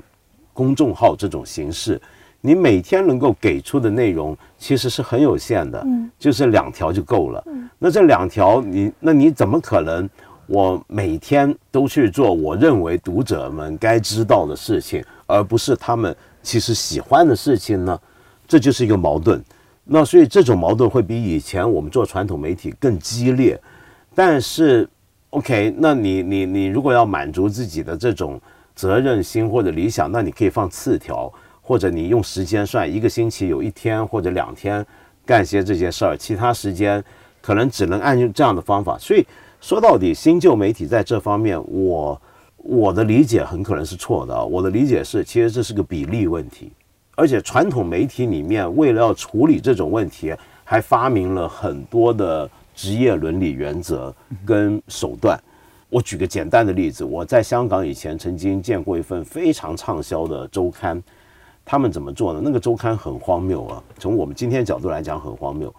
公众号这种形式，你每天能够给出的内容其实是很有限的，嗯，就是两条就够了。嗯，那这两条你那你怎么可能我每天都去做我认为读者们该知道的事情，而不是他们其实喜欢的事情呢？这就是一个矛盾。那所以这种矛盾会比以前我们做传统媒体更激烈。但是，OK，那你你你如果要满足自己的这种。责任心或者理想，那你可以放次条，或者你用时间算，一个星期有一天或者两天干些这些事儿，其他时间可能只能按用这样的方法。所以说到底，新旧媒体在这方面，我我的理解很可能是错的。我的理解是，其实这是个比例问题，而且传统媒体里面为了要处理这种问题，还发明了很多的职业伦理原则跟手段。我举个简单的例子，我在香港以前曾经见过一份非常畅销的周刊，他们怎么做呢？那个周刊很荒谬啊，从我们今天角度来讲很荒谬。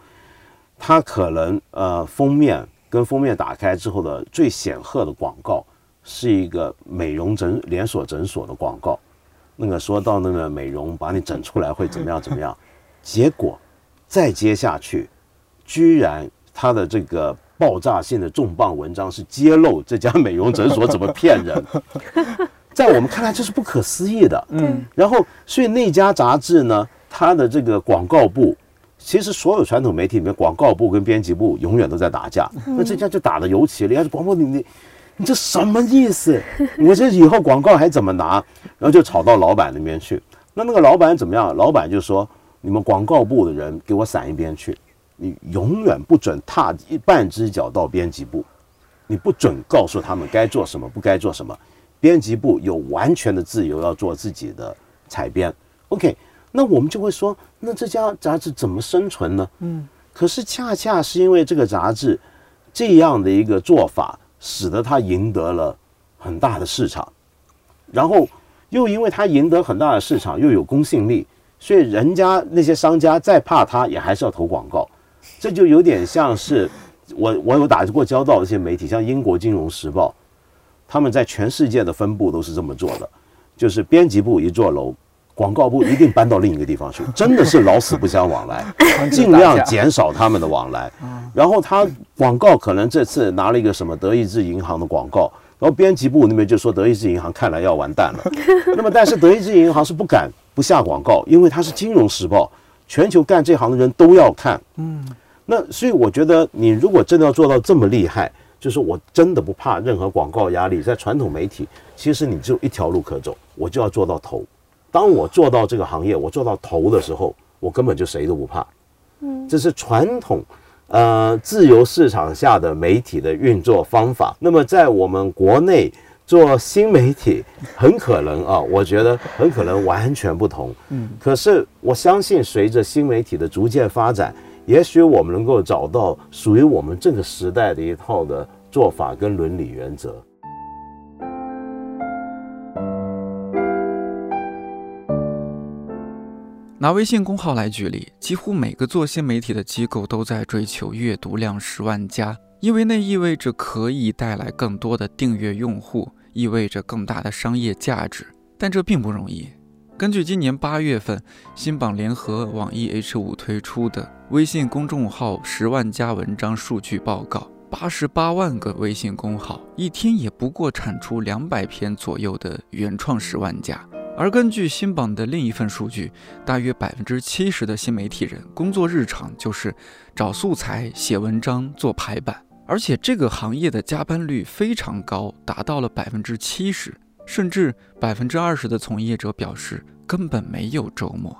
它可能呃封面跟封面打开之后的最显赫的广告是一个美容诊连锁诊所的广告，那个说到那个美容把你整出来会怎么样怎么样，结果再接下去，居然他的这个爆炸性的重磅文章是揭露这家美容诊所怎么骗人，在我们看来这是不可思议的。嗯，然后所以那家杂志呢，它的这个广告部。其实所有传统媒体里面，广告部跟编辑部永远都在打架。那这家就打得尤其厉害。广播你你你这什么意思？我这以后广告还怎么拿？然后就吵到老板那边去。那那个老板怎么样？老板就说：“你们广告部的人给我散一边去，你永远不准踏一半只脚到编辑部，你不准告诉他们该做什么，不该做什么。编辑部有完全的自由，要做自己的采编。OK。”那我们就会说，那这家杂志怎么生存呢？嗯，可是恰恰是因为这个杂志这样的一个做法，使得它赢得了很大的市场，然后又因为它赢得很大的市场，又有公信力，所以人家那些商家再怕它，也还是要投广告。这就有点像是我我有打过交道的一些媒体，像英国金融时报，他们在全世界的分部都是这么做的，就是编辑部一座楼。广告部一定搬到另一个地方去，真的是老死不相往来，尽量减少他们的往来。然后他广告可能这次拿了一个什么德意志银行的广告，然后编辑部那边就说德意志银行看来要完蛋了。那么但是德意志银行是不敢不下广告，因为它是金融时报，全球干这行的人都要看。嗯，那所以我觉得你如果真的要做到这么厉害，就是我真的不怕任何广告压力，在传统媒体，其实你只有一条路可走，我就要做到头。当我做到这个行业，我做到头的时候，我根本就谁都不怕。嗯，这是传统，呃，自由市场下的媒体的运作方法。那么，在我们国内做新媒体，很可能啊，我觉得很可能完全不同。嗯，可是我相信，随着新媒体的逐渐发展，也许我们能够找到属于我们这个时代的一套的做法跟伦理原则。拿微信公号来举例，几乎每个做新媒体的机构都在追求阅读量十万加，因为那意味着可以带来更多的订阅用户，意味着更大的商业价值。但这并不容易。根据今年八月份新榜联合网易 H 五推出的微信公众号十万加文章数据报告，八十八万个微信公号一天也不过产出两百篇左右的原创十万加。而根据新榜的另一份数据，大约百分之七十的新媒体人工作日常就是找素材、写文章、做排版，而且这个行业的加班率非常高，达到了百分之七十，甚至百分之二十的从业者表示根本没有周末。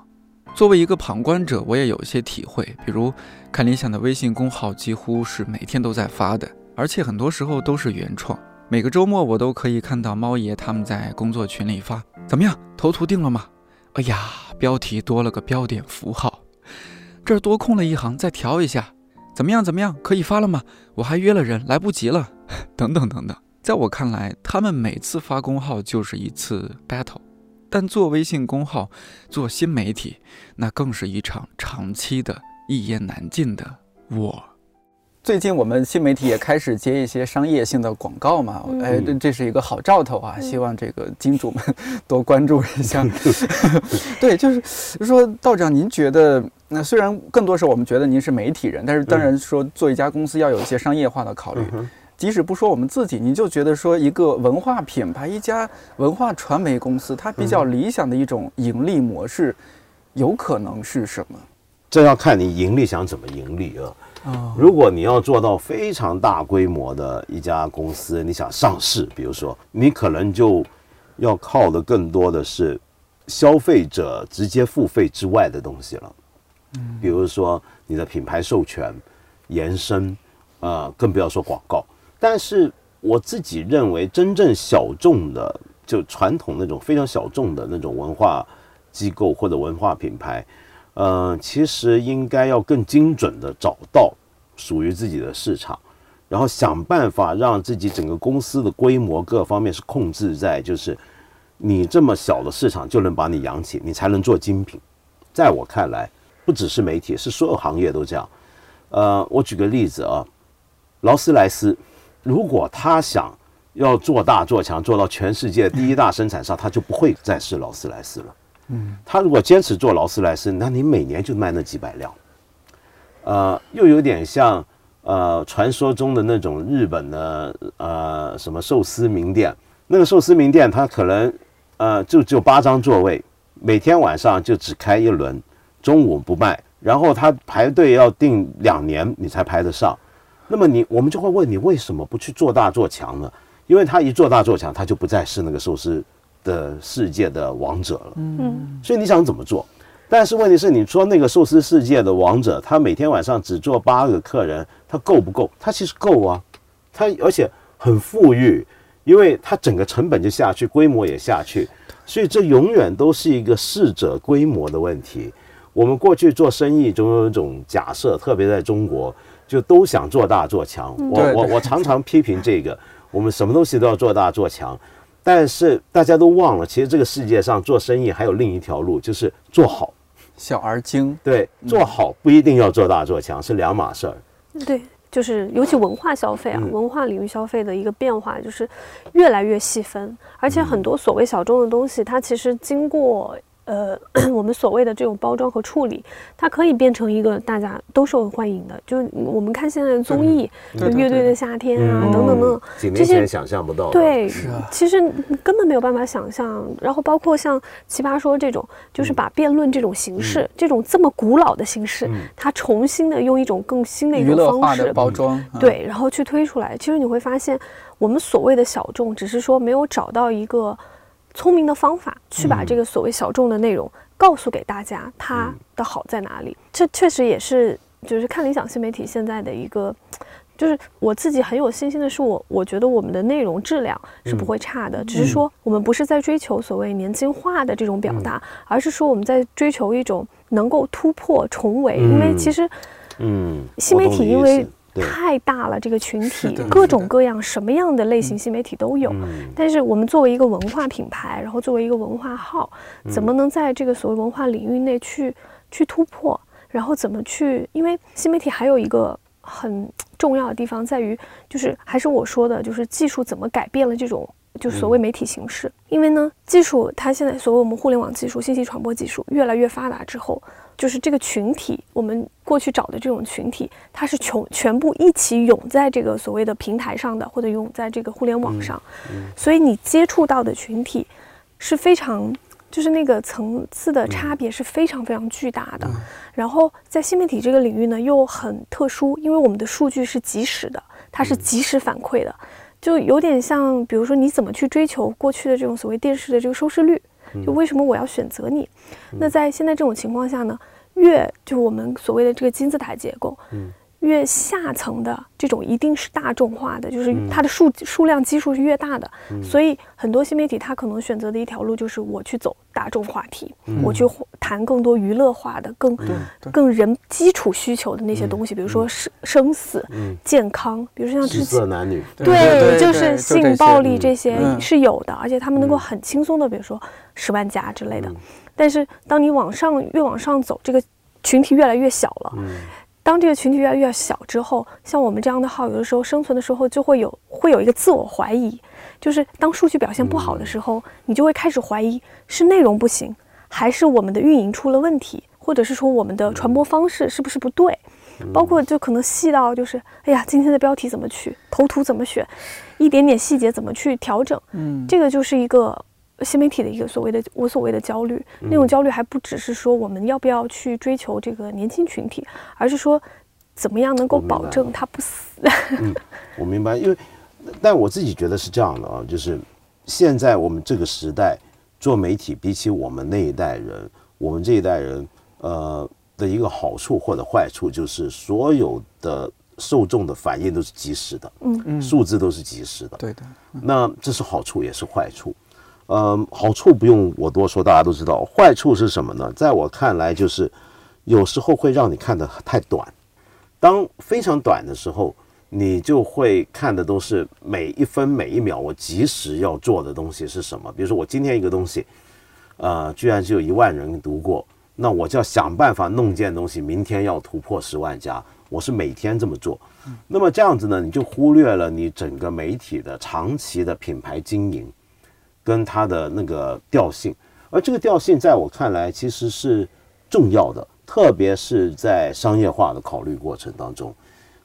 作为一个旁观者，我也有一些体会，比如看理想的微信公号几乎是每天都在发的，而且很多时候都是原创。每个周末我都可以看到猫爷他们在工作群里发。怎么样，头图定了吗？哎呀，标题多了个标点符号，这儿多空了一行，再调一下。怎么样？怎么样？可以发了吗？我还约了人，来不及了。等等等等，在我看来，他们每次发公号就是一次 battle，但做微信公号，做新媒体，那更是一场长期的、一言难尽的 war。最近我们新媒体也开始接一些商业性的广告嘛，哎，这这是一个好兆头啊！希望这个金主们多关注一下。对，就是说道长，您觉得那虽然更多是我们觉得您是媒体人，但是当然说做一家公司要有一些商业化的考虑。即使不说我们自己，您就觉得说一个文化品牌、一家文化传媒公司，它比较理想的一种盈利模式，有可能是什么？这要看你盈利想怎么盈利啊。如果你要做到非常大规模的一家公司，你想上市，比如说，你可能就要靠的更多的是消费者直接付费之外的东西了。嗯，比如说你的品牌授权、延伸，啊，更不要说广告。但是我自己认为，真正小众的，就传统那种非常小众的那种文化机构或者文化品牌。嗯，其实应该要更精准的找到属于自己的市场，然后想办法让自己整个公司的规模各方面是控制在，就是你这么小的市场就能把你养起，你才能做精品。在我看来，不只是媒体，是所有行业都这样。呃，我举个例子啊，劳斯莱斯，如果他想要做大做强，做到全世界第一大生产商，他就不会再是劳斯莱斯了。嗯，他如果坚持做劳斯莱斯，那你每年就卖那几百辆，呃，又有点像呃传说中的那种日本的呃什么寿司名店，那个寿司名店它可能呃就只有八张座位，每天晚上就只开一轮，中午不卖，然后他排队要订两年你才排得上，那么你我们就会问你为什么不去做大做强呢？因为他一做大做强，他就不再是那个寿司的世界的王者了。嗯，所以你想怎么做？但是问题是，你说那个寿司世界的王者，他每天晚上只做八个客人，他够不够？他其实够啊，他而且很富裕，因为他整个成本就下去，规模也下去，所以这永远都是一个适者规模的问题。我们过去做生意总有一种假设，特别在中国，就都想做大做强。我我我常常批评这个。我们什么东西都要做大做强，但是大家都忘了，其实这个世界上做生意还有另一条路，就是做好，小而精。对，做好不一定要做大做强，是两码事儿。对，就是尤其文化消费啊，文化领域消费的一个变化，就是越来越细分，而且很多所谓小众的东西，它其实经过。呃，我们所谓的这种包装和处理，它可以变成一个大家都受欢迎的。就我们看现在的综艺，就乐队的夏天啊，等等等，这些想象不到。对，其实根本没有办法想象。然后包括像奇葩说这种，就是把辩论这种形式，这种这么古老的形式，它重新的用一种更新的一种方式包装，对，然后去推出来。其实你会发现，我们所谓的小众，只是说没有找到一个。聪明的方法去把这个所谓小众的内容告诉给大家，它的好在哪里？这确实也是，就是看理想新媒体现在的一个，就是我自己很有信心的是，我我觉得我们的内容质量是不会差的，只是说我们不是在追求所谓年轻化的这种表达，而是说我们在追求一种能够突破重围，因为其实，嗯，新媒体因为。太大了，这个群体各种各样、什么样的类型新媒体都有。但是我们作为一个文化品牌，然后作为一个文化号，怎么能在这个所谓文化领域内去去突破？然后怎么去？因为新媒体还有一个很重要的地方在于，就是还是我说的，就是技术怎么改变了这种就所谓媒体形式。因为呢，技术它现在所谓我们互联网技术、信息传播技术越来越发达之后。就是这个群体，我们过去找的这种群体，它是全全部一起涌在这个所谓的平台上的，或者涌在这个互联网上，所以你接触到的群体是非常，就是那个层次的差别是非常非常巨大的。然后在新媒体这个领域呢，又很特殊，因为我们的数据是及时的，它是及时反馈的，就有点像，比如说你怎么去追求过去的这种所谓电视的这个收视率。就为什么我要选择你？那在现在这种情况下呢？越就我们所谓的这个金字塔结构，嗯。越下层的这种一定是大众化的，就是它的数数量基数是越大的，所以很多新媒体它可能选择的一条路就是我去走大众话题，我去谈更多娱乐化的、更更人基础需求的那些东西，比如说。生生死、健康，比如说像之前男女，对，就是性暴力这些是有的，而且他们能够很轻松的，比如说十万加之类的。但是当你往上越往上走，这个群体越来越小了。当这个群体越来越小之后，像我们这样的号，有的时候生存的时候就会有会有一个自我怀疑，就是当数据表现不好的时候，你就会开始怀疑是内容不行，还是我们的运营出了问题，或者是说我们的传播方式是不是不对，包括就可能细到就是，哎呀，今天的标题怎么取，头图怎么选，一点点细节怎么去调整，嗯，这个就是一个。新媒体的一个所谓的我所谓的焦虑，那种焦虑还不只是说我们要不要去追求这个年轻群体，而是说怎么样能够保证它不死。嗯，我明白，因为但我自己觉得是这样的啊，就是现在我们这个时代做媒体，比起我们那一代人，我们这一代人呃的一个好处或者坏处，就是所有的受众的反应都是及时的，嗯嗯，数字都是及时的，对的。那这是好处也是坏处。嗯，好处不用我多说，大家都知道。坏处是什么呢？在我看来，就是有时候会让你看的太短。当非常短的时候，你就会看的都是每一分每一秒我及时要做的东西是什么。比如说，我今天一个东西，呃，居然只有一万人读过，那我就要想办法弄件东西，明天要突破十万加。我是每天这么做。那么这样子呢，你就忽略了你整个媒体的长期的品牌经营跟它的那个调性。而这个调性在我看来其实是重要的，特别是在商业化的考虑过程当中。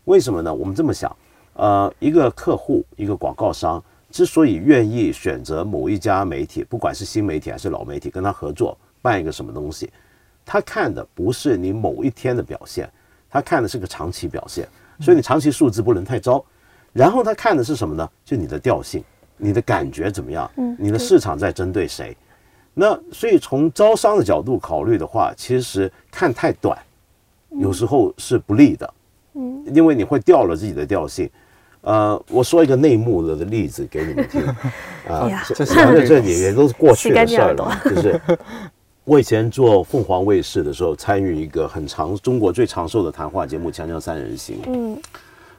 为什么呢？我们这么想，呃，一个客户，一个广告商之所以愿意选择某一家媒体，不管是新媒体还是老媒体，跟他合作办一个什么东西，他看的不是你某一天的表现，他看的是个长期表现。所以你长期数字不能太糟。然后他看的是什么呢？就你的调性，你的感觉怎么样？嗯，你的市场在针对谁？那所以从招商的角度考虑的话，其实看太短，有时候是不利的。嗯，因为你会掉了自己的调性。呃，我说一个内幕的例子给你们听 啊，这这也也都是过去的事儿了。就是我以前做凤凰卫视的时候，参与一个很长中国最长寿的谈话节目《锵锵三人行》。嗯，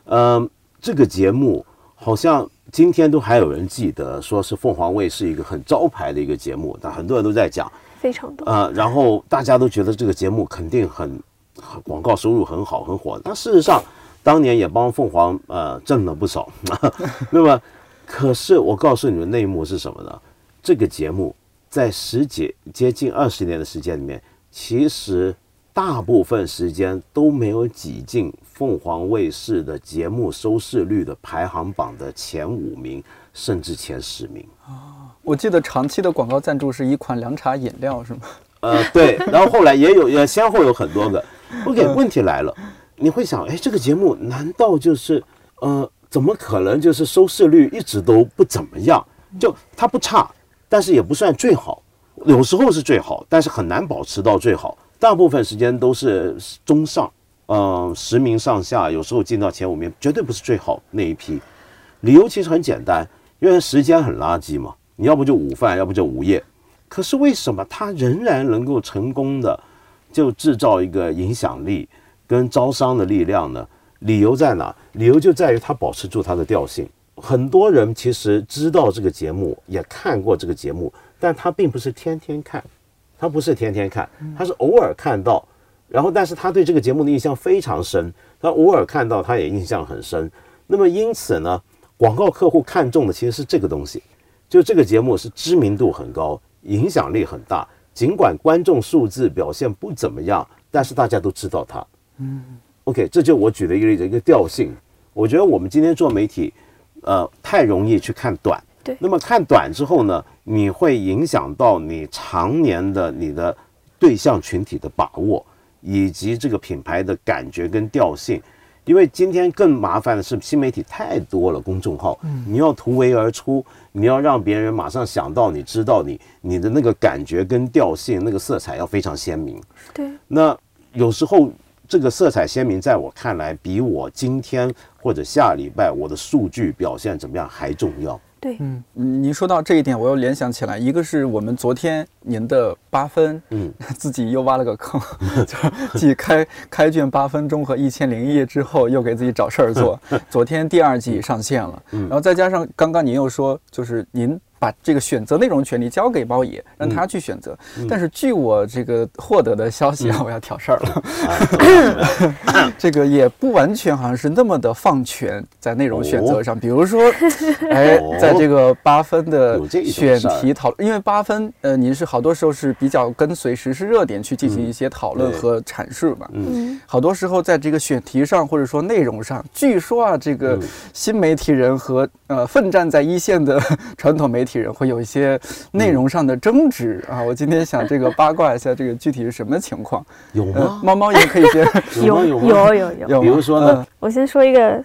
呃，这个节目好像今天都还有人记得，说是凤凰卫视一个很招牌的一个节目，但很多人都在讲，非常多。呃，然后大家都觉得这个节目肯定很。广告收入很好，很火。但事实上，当年也帮凤凰呃挣了不少。那么，可是我告诉你们内幕是什么呢？这个节目在十几接近二十年的时间里面，其实大部分时间都没有挤进凤凰卫视的节目收视率的排行榜的前五名，甚至前十名。哦，我记得长期的广告赞助是一款凉茶饮料，是吗？呃，对。然后后来也有，也先后有很多个。OK，问题来了，你会想，哎，这个节目难道就是，呃，怎么可能就是收视率一直都不怎么样？就它不差，但是也不算最好，有时候是最好，但是很难保持到最好，大部分时间都是中上，嗯，十名上下，有时候进到前五名，绝对不是最好那一批。理由其实很简单，因为时间很垃圾嘛，你要不就午饭，要不就午夜。可是为什么他仍然能够成功的？就制造一个影响力跟招商的力量呢？理由在哪？理由就在于他保持住他的调性。很多人其实知道这个节目，也看过这个节目，但他并不是天天看，他不是天天看，他是偶尔看到，然后但是他对这个节目的印象非常深，他偶尔看到他也印象很深。那么因此呢，广告客户看中的其实是这个东西，就这个节目是知名度很高，影响力很大。尽管观众数字表现不怎么样，但是大家都知道它。嗯，OK，这就我举的一个例子，一个调性。我觉得我们今天做媒体，呃，太容易去看短。对。那么看短之后呢，你会影响到你常年的你的对象群体的把握，以及这个品牌的感觉跟调性。因为今天更麻烦的是新媒体太多了，公众号，你要突围而出，你要让别人马上想到你知道你你的那个感觉跟调性，那个色彩要非常鲜明。对，那有时候这个色彩鲜明，在我看来，比我今天或者下礼拜我的数据表现怎么样还重要。对，嗯，您说到这一点，我又联想起来，一个是我们昨天您的八分，嗯，自己又挖了个坑，就继开开卷八分钟和一千零一夜之后，又给自己找事儿做。昨天第二季上线了，然后再加上刚刚您又说，就是您。把这个选择内容权利交给包爷，让他去选择。但是据我这个获得的消息啊，我要挑事儿了。这个也不完全好像是那么的放权在内容选择上。比如说，哎，在这个八分的选题讨论，因为八分呃，您是好多时候是比较跟随时事热点去进行一些讨论和阐述嘛。嗯，好多时候在这个选题上或者说内容上，据说啊，这个新媒体人和呃奋战在一线的传统媒体。人会有一些内容上的争执啊！我今天想这个八卦一下，这个具体是什么情况？有吗？猫猫也可以先 有有有有有。比如说呢，我先说一个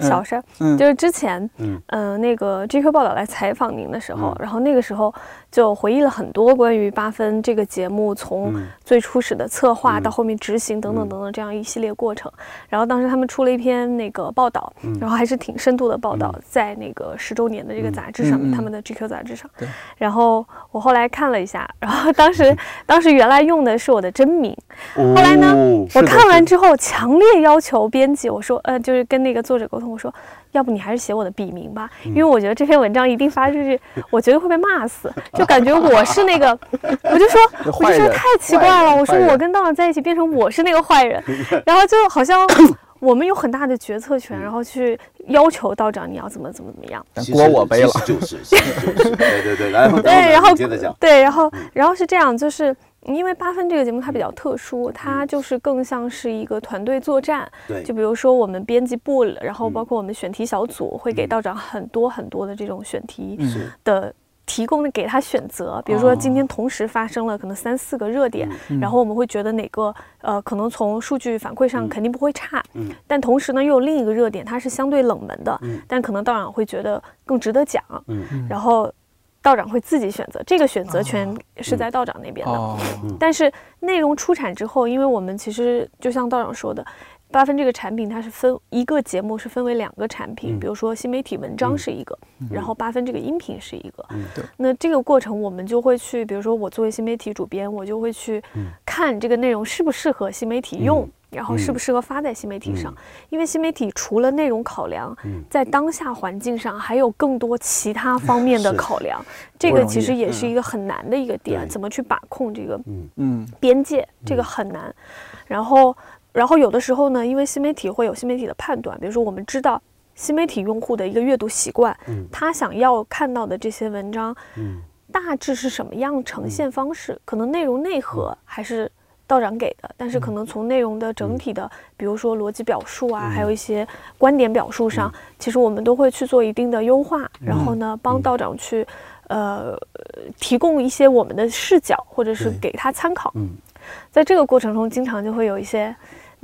小事儿，就是之前嗯那个 GQ 报道来采访您的时候，然后那个时候。就回忆了很多关于八分这个节目从最初始的策划到后面执行等等等等这样一系列过程。然后当时他们出了一篇那个报道，然后还是挺深度的报道，在那个十周年的这个杂志上面，他们的 GQ 杂志上。然后我后来看了一下，然后当时 当时原来用的是我的真名，后来呢，我看完之后强烈要求编辑，我说，呃，就是跟那个作者沟通，我说，要不你还是写我的笔名吧，因为我觉得这篇文章一定发出去，我觉得会被骂死，就感觉我是那个，我就说，我就说太奇怪了，我说我跟道长在一起变成我是那个坏人，然后就好像。我们有很大的决策权，然后去要求道长你要怎么怎么怎么样，但锅我背了，就是，对对对，然后接着讲，对，然后 然后是这样，就是因为八分这个节目它比较特殊，它就是更像是一个团队作战，对，就比如说我们编辑部，然后包括我们选题小组会给道长很多很多的这种选题的。提供的给他选择，比如说今天同时发生了可能三四个热点，然后我们会觉得哪个呃可能从数据反馈上肯定不会差，嗯，但同时呢又有另一个热点，它是相对冷门的，嗯，但可能道长会觉得更值得讲，嗯，然后道长会自己选择，这个选择权是在道长那边的，但是内容出产之后，因为我们其实就像道长说的。八分这个产品，它是分一个节目是分为两个产品，比如说新媒体文章是一个，然后八分这个音频是一个。对。那这个过程我们就会去，比如说我作为新媒体主编，我就会去看这个内容适不适合新媒体用，然后适不适合发在新媒体上。因为新媒体除了内容考量，在当下环境上还有更多其他方面的考量，这个其实也是一个很难的一个点，怎么去把控这个嗯边界，这个很难。然后。然后有的时候呢，因为新媒体会有新媒体的判断，比如说我们知道新媒体用户的一个阅读习惯，嗯，他想要看到的这些文章，嗯，大致是什么样呈现方式，可能内容内核还是道长给的，但是可能从内容的整体的，比如说逻辑表述啊，还有一些观点表述上，其实我们都会去做一定的优化，然后呢，帮道长去，呃，提供一些我们的视角，或者是给他参考，嗯，在这个过程中，经常就会有一些。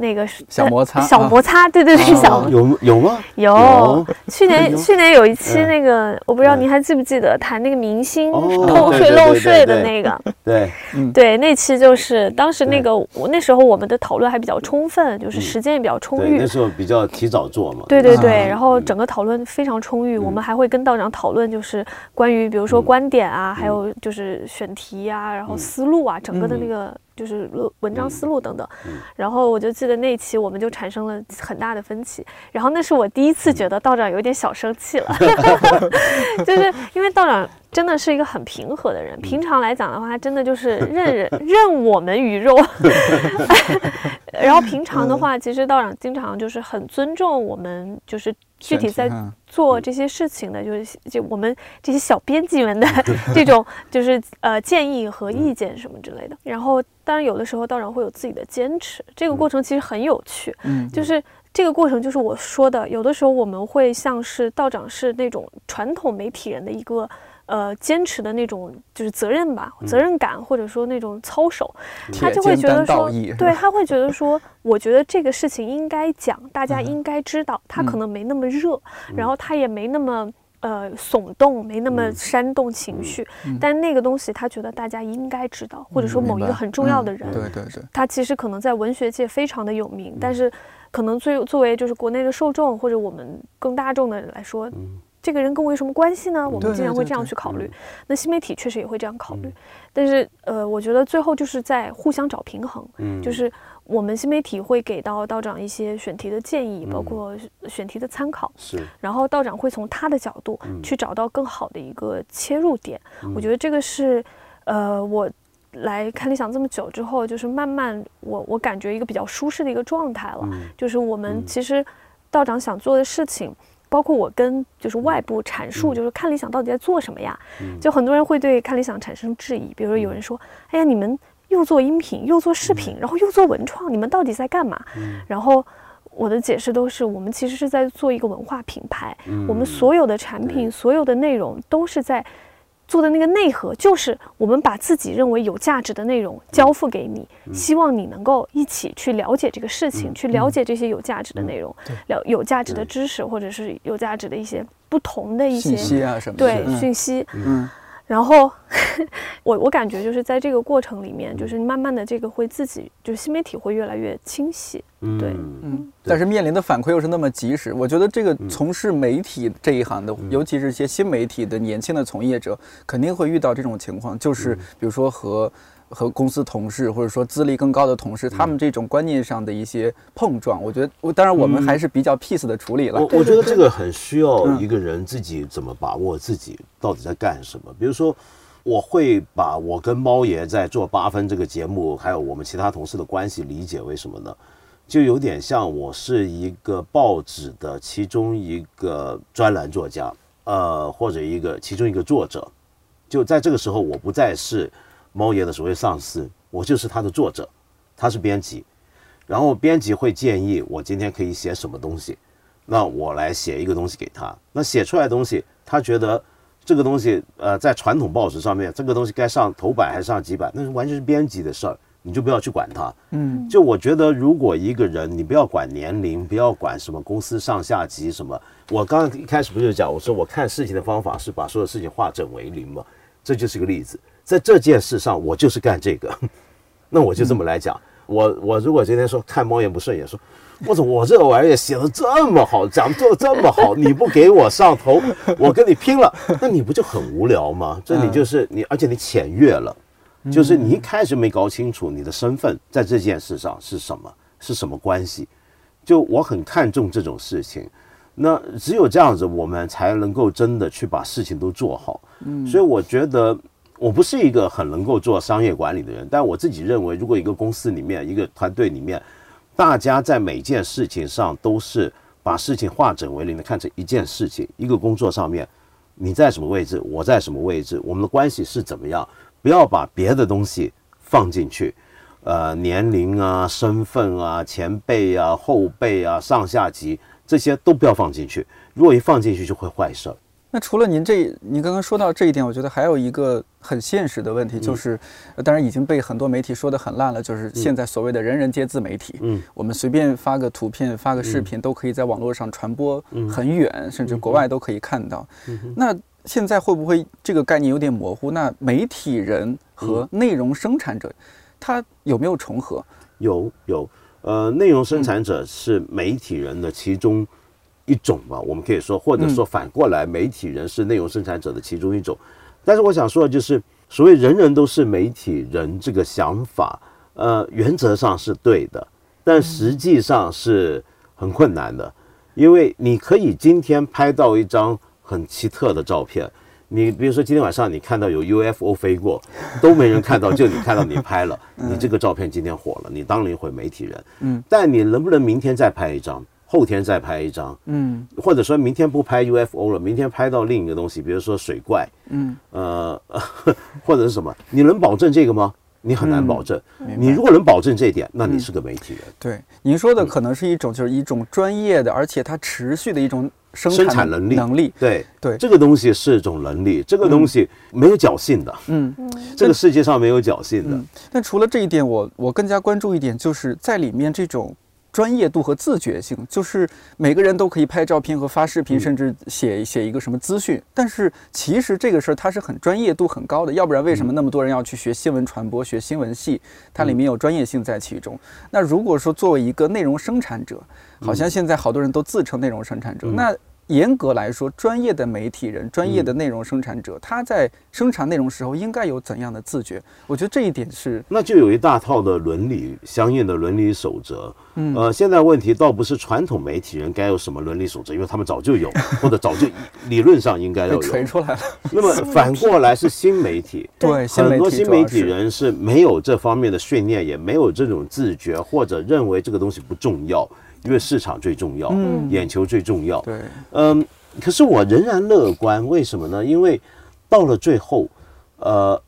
那个小摩擦，小摩擦，对对对，小有有吗？有。去年去年有一期那个，我不知道您还记不记得，谈那个明星偷税漏税的那个。对，对，那期就是当时那个，我那时候我们的讨论还比较充分，就是时间也比较充裕。那时候比较提早做嘛。对对对，然后整个讨论非常充裕，我们还会跟道长讨论，就是关于比如说观点啊，还有就是选题啊，然后思路啊，整个的那个。就是文章思路等等，然后我就记得那期我们就产生了很大的分歧，然后那是我第一次觉得道长有点小生气了，就是因为道长真的是一个很平和的人，平常来讲的话，真的就是 任人任我们鱼肉，然后平常的话，其实道长经常就是很尊重我们，就是具体在。做这些事情的，就是就我们这些小编辑们的 这种，就是呃建议和意见什么之类的。然后，当然有的时候道长会有自己的坚持，这个过程其实很有趣。嗯，就是这个过程，就是我说的，有的时候我们会像是道长是那种传统媒体人的一个。呃，坚持的那种就是责任吧，责任感，或者说那种操守，他就会觉得说，对他会觉得说，我觉得这个事情应该讲，大家应该知道，他可能没那么热，然后他也没那么呃耸动，没那么煽动情绪，但那个东西他觉得大家应该知道，或者说某一个很重要的人，对对对，他其实可能在文学界非常的有名，但是可能作作为就是国内的受众或者我们更大众的人来说。这个人跟我有什么关系呢？我们经常会这样去考虑。那新媒体确实也会这样考虑，但是呃，我觉得最后就是在互相找平衡。嗯，就是我们新媒体会给到道长一些选题的建议，包括选题的参考。是。然后道长会从他的角度去找到更好的一个切入点。我觉得这个是呃，我来看理想这么久之后，就是慢慢我我感觉一个比较舒适的一个状态了。就是我们其实道长想做的事情。包括我跟就是外部阐述，就是看理想到底在做什么呀？就很多人会对看理想产生质疑，比如说有人说：“哎呀，你们又做音频，又做视频，然后又做文创，你们到底在干嘛？”然后我的解释都是：我们其实是在做一个文化品牌，我们所有的产品、所有的内容都是在。做的那个内核就是我们把自己认为有价值的内容交付给你，希望你能够一起去了解这个事情，去了解这些有价值的内容，了有价值的知识，或者是有价值的一些不同的一些信息啊什么对讯息。嗯。然后，我我感觉就是在这个过程里面，就是慢慢的这个会自己就是新媒体会越来越清晰，对，嗯。但是面临的反馈又是那么及时，我觉得这个从事媒体这一行的，尤其是一些新媒体的年轻的从业者，肯定会遇到这种情况，就是比如说和和公司同事或者说资历更高的同事，他们这种观念上的一些碰撞，我觉得我当然我们还是比较 peace 的处理了。我我觉得这个很需要一个人自己怎么把握自己到底在干什么。比如说，我会把我跟猫爷在做八分这个节目，还有我们其他同事的关系理解为什么呢？就有点像我是一个报纸的其中一个专栏作家，呃，或者一个其中一个作者。就在这个时候，我不再是猫爷的所谓上司，我就是他的作者，他是编辑，然后编辑会建议我今天可以写什么东西，那我来写一个东西给他。那写出来的东西，他觉得这个东西，呃，在传统报纸上面，这个东西该上头版还是上几版，那是完全是编辑的事儿，你就不要去管他。嗯，就我觉得，如果一个人，你不要管年龄，不要管什么公司上下级什么，我刚刚一开始不就讲，我说我看事情的方法是把所有事情化整为零嘛。这就是个例子，在这件事上，我就是干这个，那我就这么来讲。我我如果今天说看猫眼不顺眼，说我怎我这个玩意儿写的这么好，讲做的这么好，你不给我上头，我跟你拼了，那你不就很无聊吗？这你就是你，而且你浅越了，就是你一开始没搞清楚你的身份在这件事上是什么，是什么关系。就我很看重这种事情。那只有这样子，我们才能够真的去把事情都做好。嗯，所以我觉得我不是一个很能够做商业管理的人，但我自己认为，如果一个公司里面、一个团队里面，大家在每件事情上都是把事情化整为零的看成一件事情，一个工作上面，你在什么位置，我在什么位置，我们的关系是怎么样，不要把别的东西放进去，呃，年龄啊、身份啊、前辈啊、后辈啊、上下级。这些都不要放进去，如果一放进去就会坏事儿。那除了您这，您刚刚说到这一点，我觉得还有一个很现实的问题，就是，当然已经被很多媒体说的很烂了，就是现在所谓的人人皆自媒体，嗯，我们随便发个图片、发个视频，都可以在网络上传播很远，甚至国外都可以看到。那现在会不会这个概念有点模糊？那媒体人和内容生产者，他有没有重合？有有。呃，内容生产者是媒体人的其中一种吧，我们可以说，或者说反过来，媒体人是内容生产者的其中一种。但是我想说的就是，所谓人人都是媒体人这个想法，呃，原则上是对的，但实际上是很困难的，因为你可以今天拍到一张很奇特的照片。你比如说今天晚上你看到有 UFO 飞过，都没人看到，就你看到你拍了，你这个照片今天火了，你当了一回媒体人。嗯，但你能不能明天再拍一张，后天再拍一张？嗯，或者说明天不拍 UFO 了，明天拍到另一个东西，比如说水怪。嗯，呃，或者是什么？你能保证这个吗？你很难保证。你如果能保证这一点，那你是个媒体人。对，您说的可能是一种，就是一种专业的，而且它持续的一种。生产能力，能力，对对，这个东西是一种能力，这个东西没有侥幸的，嗯，这个世界上没有侥幸的。但除了这一点，我我更加关注一点，就是在里面这种专业度和自觉性，就是每个人都可以拍照片和发视频，甚至写写一个什么资讯，但是其实这个事儿它是很专业度很高的，要不然为什么那么多人要去学新闻传播、学新闻系？它里面有专业性在其中。那如果说作为一个内容生产者，好像现在好多人都自称内容生产者，那。严格来说，专业的媒体人、专业的内容生产者，他在生产内容时候应该有怎样的自觉？我觉得这一点是，那就有一大套的伦理相应的伦理守则。嗯，呃，现在问题倒不是传统媒体人该有什么伦理守则，因为他们早就有，或者早就理论上应该要有。锤出来了。那么 反过来是新媒体，对，很多新媒体人是没有这方面的训练，也没有这种自觉，或者认为这个东西不重要。因为市场最重要，嗯眼球最重要。对，嗯，可是我仍然乐观，为什么呢？因为到了最后，呃，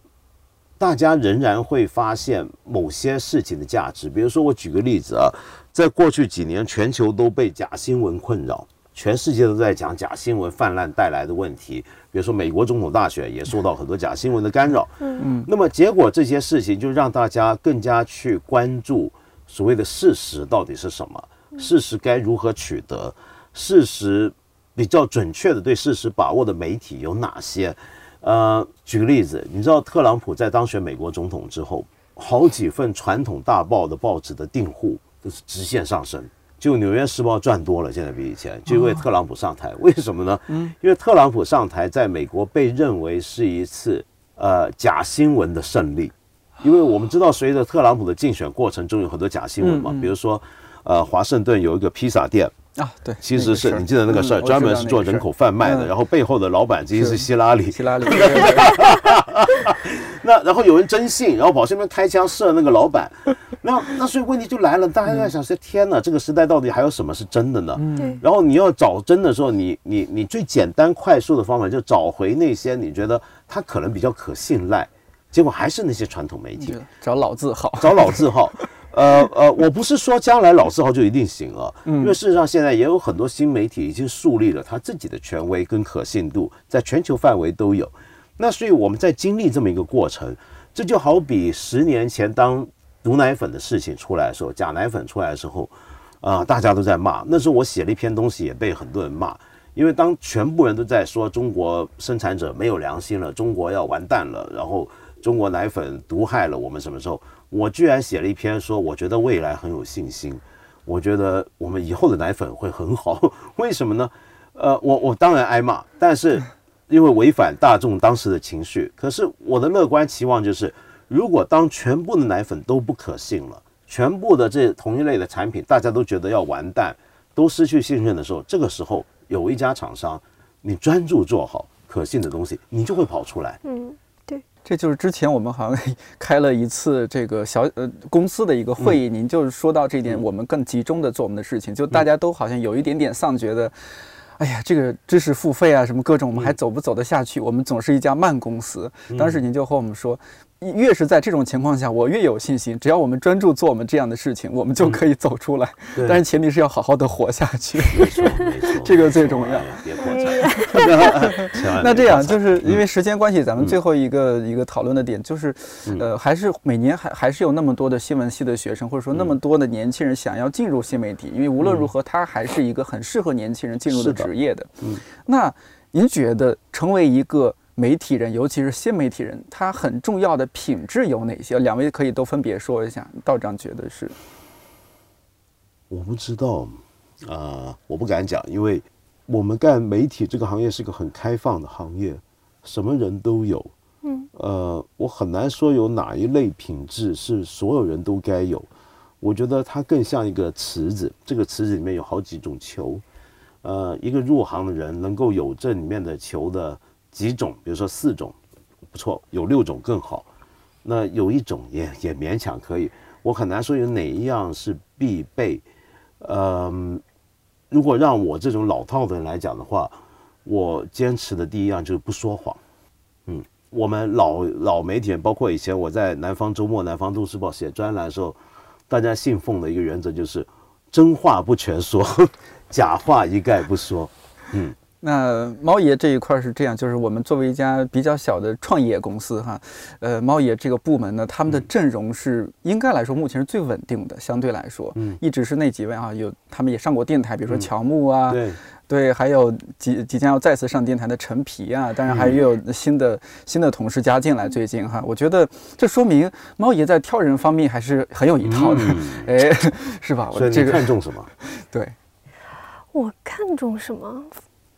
大家仍然会发现某些事情的价值。比如说，我举个例子啊，在过去几年，全球都被假新闻困扰，全世界都在讲假新闻泛滥带来的问题。比如说，美国总统大选也受到很多假新闻的干扰。嗯嗯，那么结果这些事情就让大家更加去关注所谓的事实到底是什么。事实该如何取得？事实比较准确的对事实把握的媒体有哪些？呃，举个例子，你知道特朗普在当选美国总统之后，好几份传统大报的报纸的订户都是直线上升，就《纽约时报》赚多了，现在比以前，就因为特朗普上台。为什么呢？嗯，因为特朗普上台，在美国被认为是一次呃假新闻的胜利。因为我们知道随着特朗普的竞选过程中有很多假新闻嘛，比如说，呃，华盛顿有一个披萨店。啊，对，其实是你记得那个事儿，专门是做人口贩卖的，然后背后的老板其实是希拉里。希拉里。那然后有人征信，然后跑这边开枪射那个老板。那那所以问题就来了，大家在想说：天哪，这个时代到底还有什么是真的呢？对。然后你要找真的时候，你你你最简单快速的方法就找回那些你觉得他可能比较可信赖，结果还是那些传统媒体，找老字号，找老字号。呃呃，我不是说将来老字号就一定行了，因为事实上现在也有很多新媒体已经树立了他自己的权威跟可信度，在全球范围都有。那所以我们在经历这么一个过程，这就好比十年前当毒奶粉的事情出来的时候，假奶粉出来的时候，啊，大家都在骂。那时候我写了一篇东西，也被很多人骂，因为当全部人都在说中国生产者没有良心了，中国要完蛋了，然后中国奶粉毒害了我们，什么时候？我居然写了一篇说，我觉得未来很有信心，我觉得我们以后的奶粉会很好。为什么呢？呃，我我当然挨骂，但是因为违反大众当时的情绪。可是我的乐观期望就是，如果当全部的奶粉都不可信了，全部的这同一类的产品大家都觉得要完蛋，都失去信任的时候，这个时候有一家厂商，你专注做好可信的东西，你就会跑出来。嗯。这就是之前我们好像 开了一次这个小呃公司的一个会议，您就是说到这点，我们更集中的做我们的事情，就大家都好像有一点点丧觉的。哎呀，这个知识付费啊，什么各种，我们还走不走得下去？我们总是一家慢公司。当时您就和我们说。越是在这种情况下，我越有信心。只要我们专注做我们这样的事情，我们就可以走出来。但是前提是要好好的活下去。这个最重要。别破产。那这样就是因为时间关系，咱们最后一个一个讨论的点就是，呃，还是每年还还是有那么多的新闻系的学生，或者说那么多的年轻人想要进入新媒体，因为无论如何，它还是一个很适合年轻人进入的职业的。嗯。那您觉得成为一个？媒体人，尤其是新媒体人，他很重要的品质有哪些？两位可以都分别说一下。道长觉得是，我不知道，啊，我不敢讲，因为我们干媒体这个行业是个很开放的行业，什么人都有。嗯，呃，我很难说有哪一类品质是所有人都该有。我觉得它更像一个池子，这个池子里面有好几种球，呃，一个入行的人能够有这里面的球的。几种，比如说四种，不错，有六种更好。那有一种也也勉强可以。我很难说有哪一样是必备。嗯，如果让我这种老套的人来讲的话，我坚持的第一样就是不说谎。嗯，我们老老媒体人，包括以前我在南方周末、南方都市报写专栏的时候，大家信奉的一个原则就是真话不全说，假话一概不说。嗯。那猫爷这一块是这样，就是我们作为一家比较小的创业公司哈，呃，猫爷这个部门呢，他们的阵容是应该来说目前是最稳定的，相对来说，嗯，一直是那几位啊，有他们也上过电台，比如说乔木啊，对，对，还有即即将要再次上电台的陈皮啊，当然还有新的新的同事加进来，最近哈，我觉得这说明猫爷在挑人方面还是很有一套的，哎，是吧？所以你看重什么？对，我看重什么？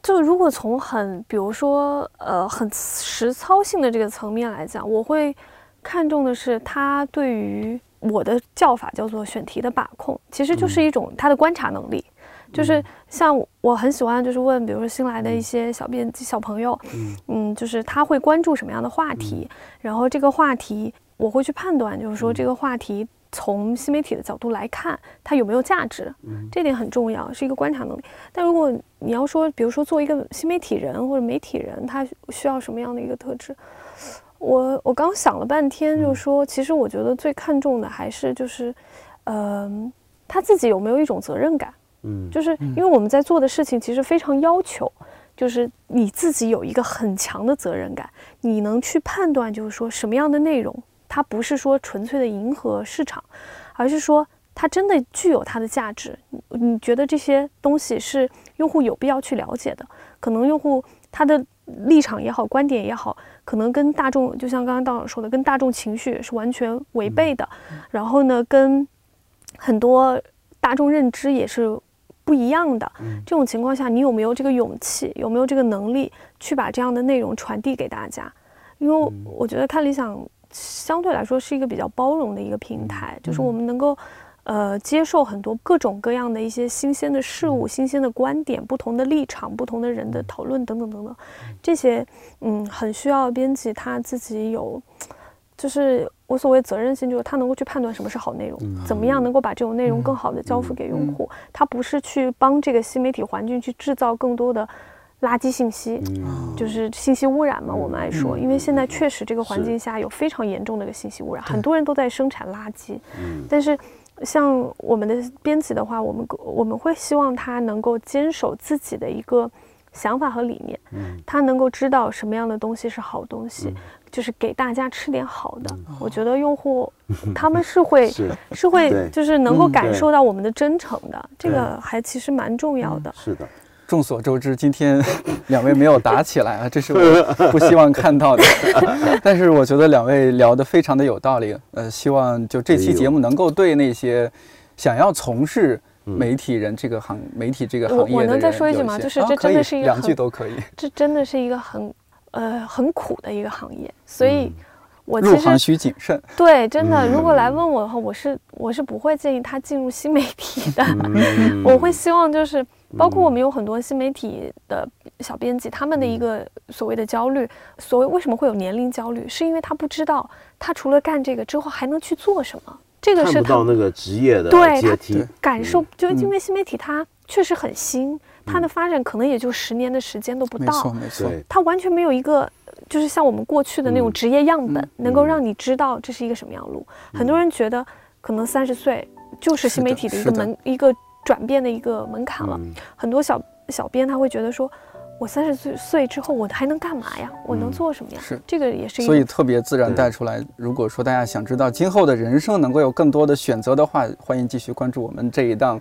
就如果从很，比如说，呃，很实操性的这个层面来讲，我会看重的是他对于我的叫法叫做选题的把控，其实就是一种他的观察能力。就是像我很喜欢，就是问，比如说新来的一些小编小朋友，嗯，就是他会关注什么样的话题，然后这个话题我会去判断，就是说这个话题。从新媒体的角度来看，它有没有价值？这点很重要，是一个观察能力。但如果你要说，比如说做一个新媒体人或者媒体人，他需要什么样的一个特质？我我刚想了半天，就说，其实我觉得最看重的还是就是，嗯，他自己有没有一种责任感？嗯，就是因为我们在做的事情其实非常要求，就是你自己有一个很强的责任感，你能去判断，就是说什么样的内容。它不是说纯粹的迎合市场，而是说它真的具有它的价值。你觉得这些东西是用户有必要去了解的？可能用户他的立场也好，观点也好，可能跟大众，就像刚刚道长说的，跟大众情绪是完全违背的。然后呢，跟很多大众认知也是不一样的。这种情况下，你有没有这个勇气，有没有这个能力去把这样的内容传递给大家？因为我觉得看理想。相对来说是一个比较包容的一个平台，就是我们能够。呃，接受很多各种各样的一些新鲜的事物、新鲜的观点、不同的立场、不同的人的讨论等等等等，这些嗯，很需要编辑他自己有，就是我所谓责任心，就是他能够去判断什么是好内容，怎么样能够把这种内容更好的交付给用户。他不是去帮这个新媒体环境去制造更多的垃圾信息，就是信息污染嘛。我们爱说，因为现在确实这个环境下有非常严重的一个信息污染，很多人都在生产垃圾，但是。像我们的编辑的话，我们我们会希望他能够坚守自己的一个想法和理念，嗯，他能够知道什么样的东西是好东西，就是给大家吃点好的。我觉得用户他们是会 是会就是能够感受到我们的真诚的，这个还其实蛮重要的。是的。众所周知，今天 两位没有打起来啊，这是我不希望看到的。但是我觉得两位聊得非常的有道理。呃，希望就这期节目能够对那些想要从事媒体人这个行媒体这个行业的我能再说一句吗？就是这真的是一个两句都可以。这真的是一个很呃很苦的一个行业，所以我入行需谨慎。对，真的，如果来问我的话，我是我是不会建议他进入新媒体的。我会希望就是。包括我们有很多新媒体的小编辑，他们的一个所谓的焦虑，所谓为什么会有年龄焦虑，是因为他不知道他除了干这个之后还能去做什么。这个是看不到那个职业的阶梯，感受就因为新媒体它确实很新，它的发展可能也就十年的时间都不到，没错没错，它完全没有一个就是像我们过去的那种职业样本，能够让你知道这是一个什么样路。很多人觉得可能三十岁就是新媒体的一个门一个。转变的一个门槛了。很多小小编他会觉得说我三十岁岁之后我还能干嘛呀？我能做什么呀？是。这个也是一个所以特别自然带出来如果说大家想知道今后的人生能够有更多的选择的话欢迎继续关注我们这一档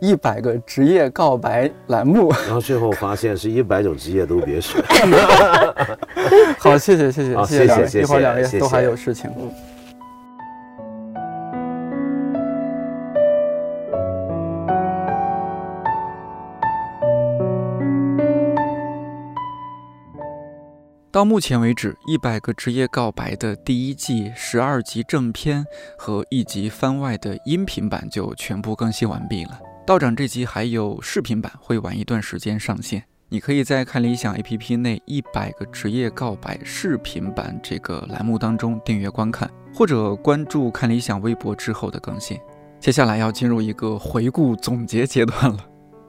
一百个职业告白栏目。然后最后发现是一百种职业都别选。好谢谢谢谢谢谢。一会儿两位都还有事情。嗯。到目前为止，一百个职业告白的第一季十二集正片和一集番外的音频版就全部更新完毕了。道长这集还有视频版，会晚一段时间上线。你可以在看理想 APP 内一百个职业告白视频版这个栏目当中订阅观看，或者关注看理想微博之后的更新。接下来要进入一个回顾总结阶段了。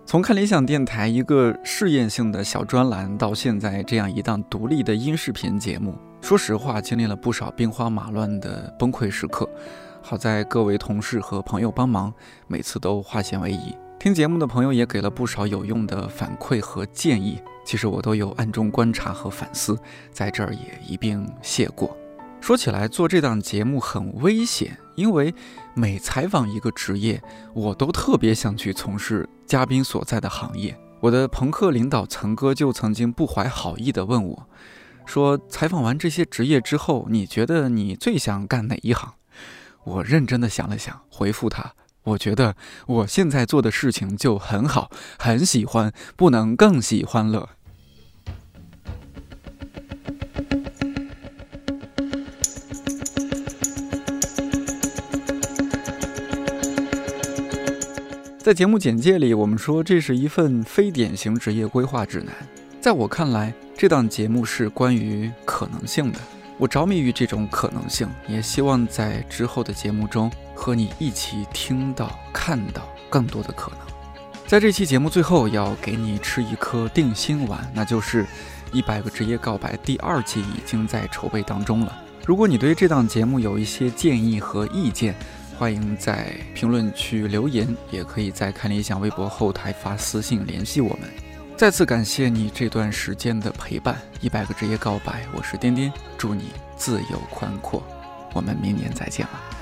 从看理想电台一个试验性的小专栏，到现在这样一档独立的音视频节目，说实话，经历了不少兵荒马乱的崩溃时刻。好在各位同事和朋友帮忙，每次都化险为夷。听节目的朋友也给了不少有用的反馈和建议，其实我都有暗中观察和反思，在这儿也一并谢过。说起来，做这档节目很危险，因为每采访一个职业，我都特别想去从事嘉宾所在的行业。我的朋克领导曾哥就曾经不怀好意地问我，说：“采访完这些职业之后，你觉得你最想干哪一行？”我认真的想了想，回复他：“我觉得我现在做的事情就很好，很喜欢，不能更喜欢了。”在节目简介里，我们说这是一份非典型职业规划指南。在我看来，这档节目是关于可能性的。我着迷于这种可能性，也希望在之后的节目中和你一起听到、看到更多的可能。在这期节目最后，要给你吃一颗定心丸，那就是《一百个职业告白》第二季已经在筹备当中了。如果你对这档节目有一些建议和意见，欢迎在评论区留言，也可以在看理想微博后台发私信联系我们。再次感谢你这段时间的陪伴，一百个职业告白，我是颠颠，祝你自由宽阔，我们明年再见了。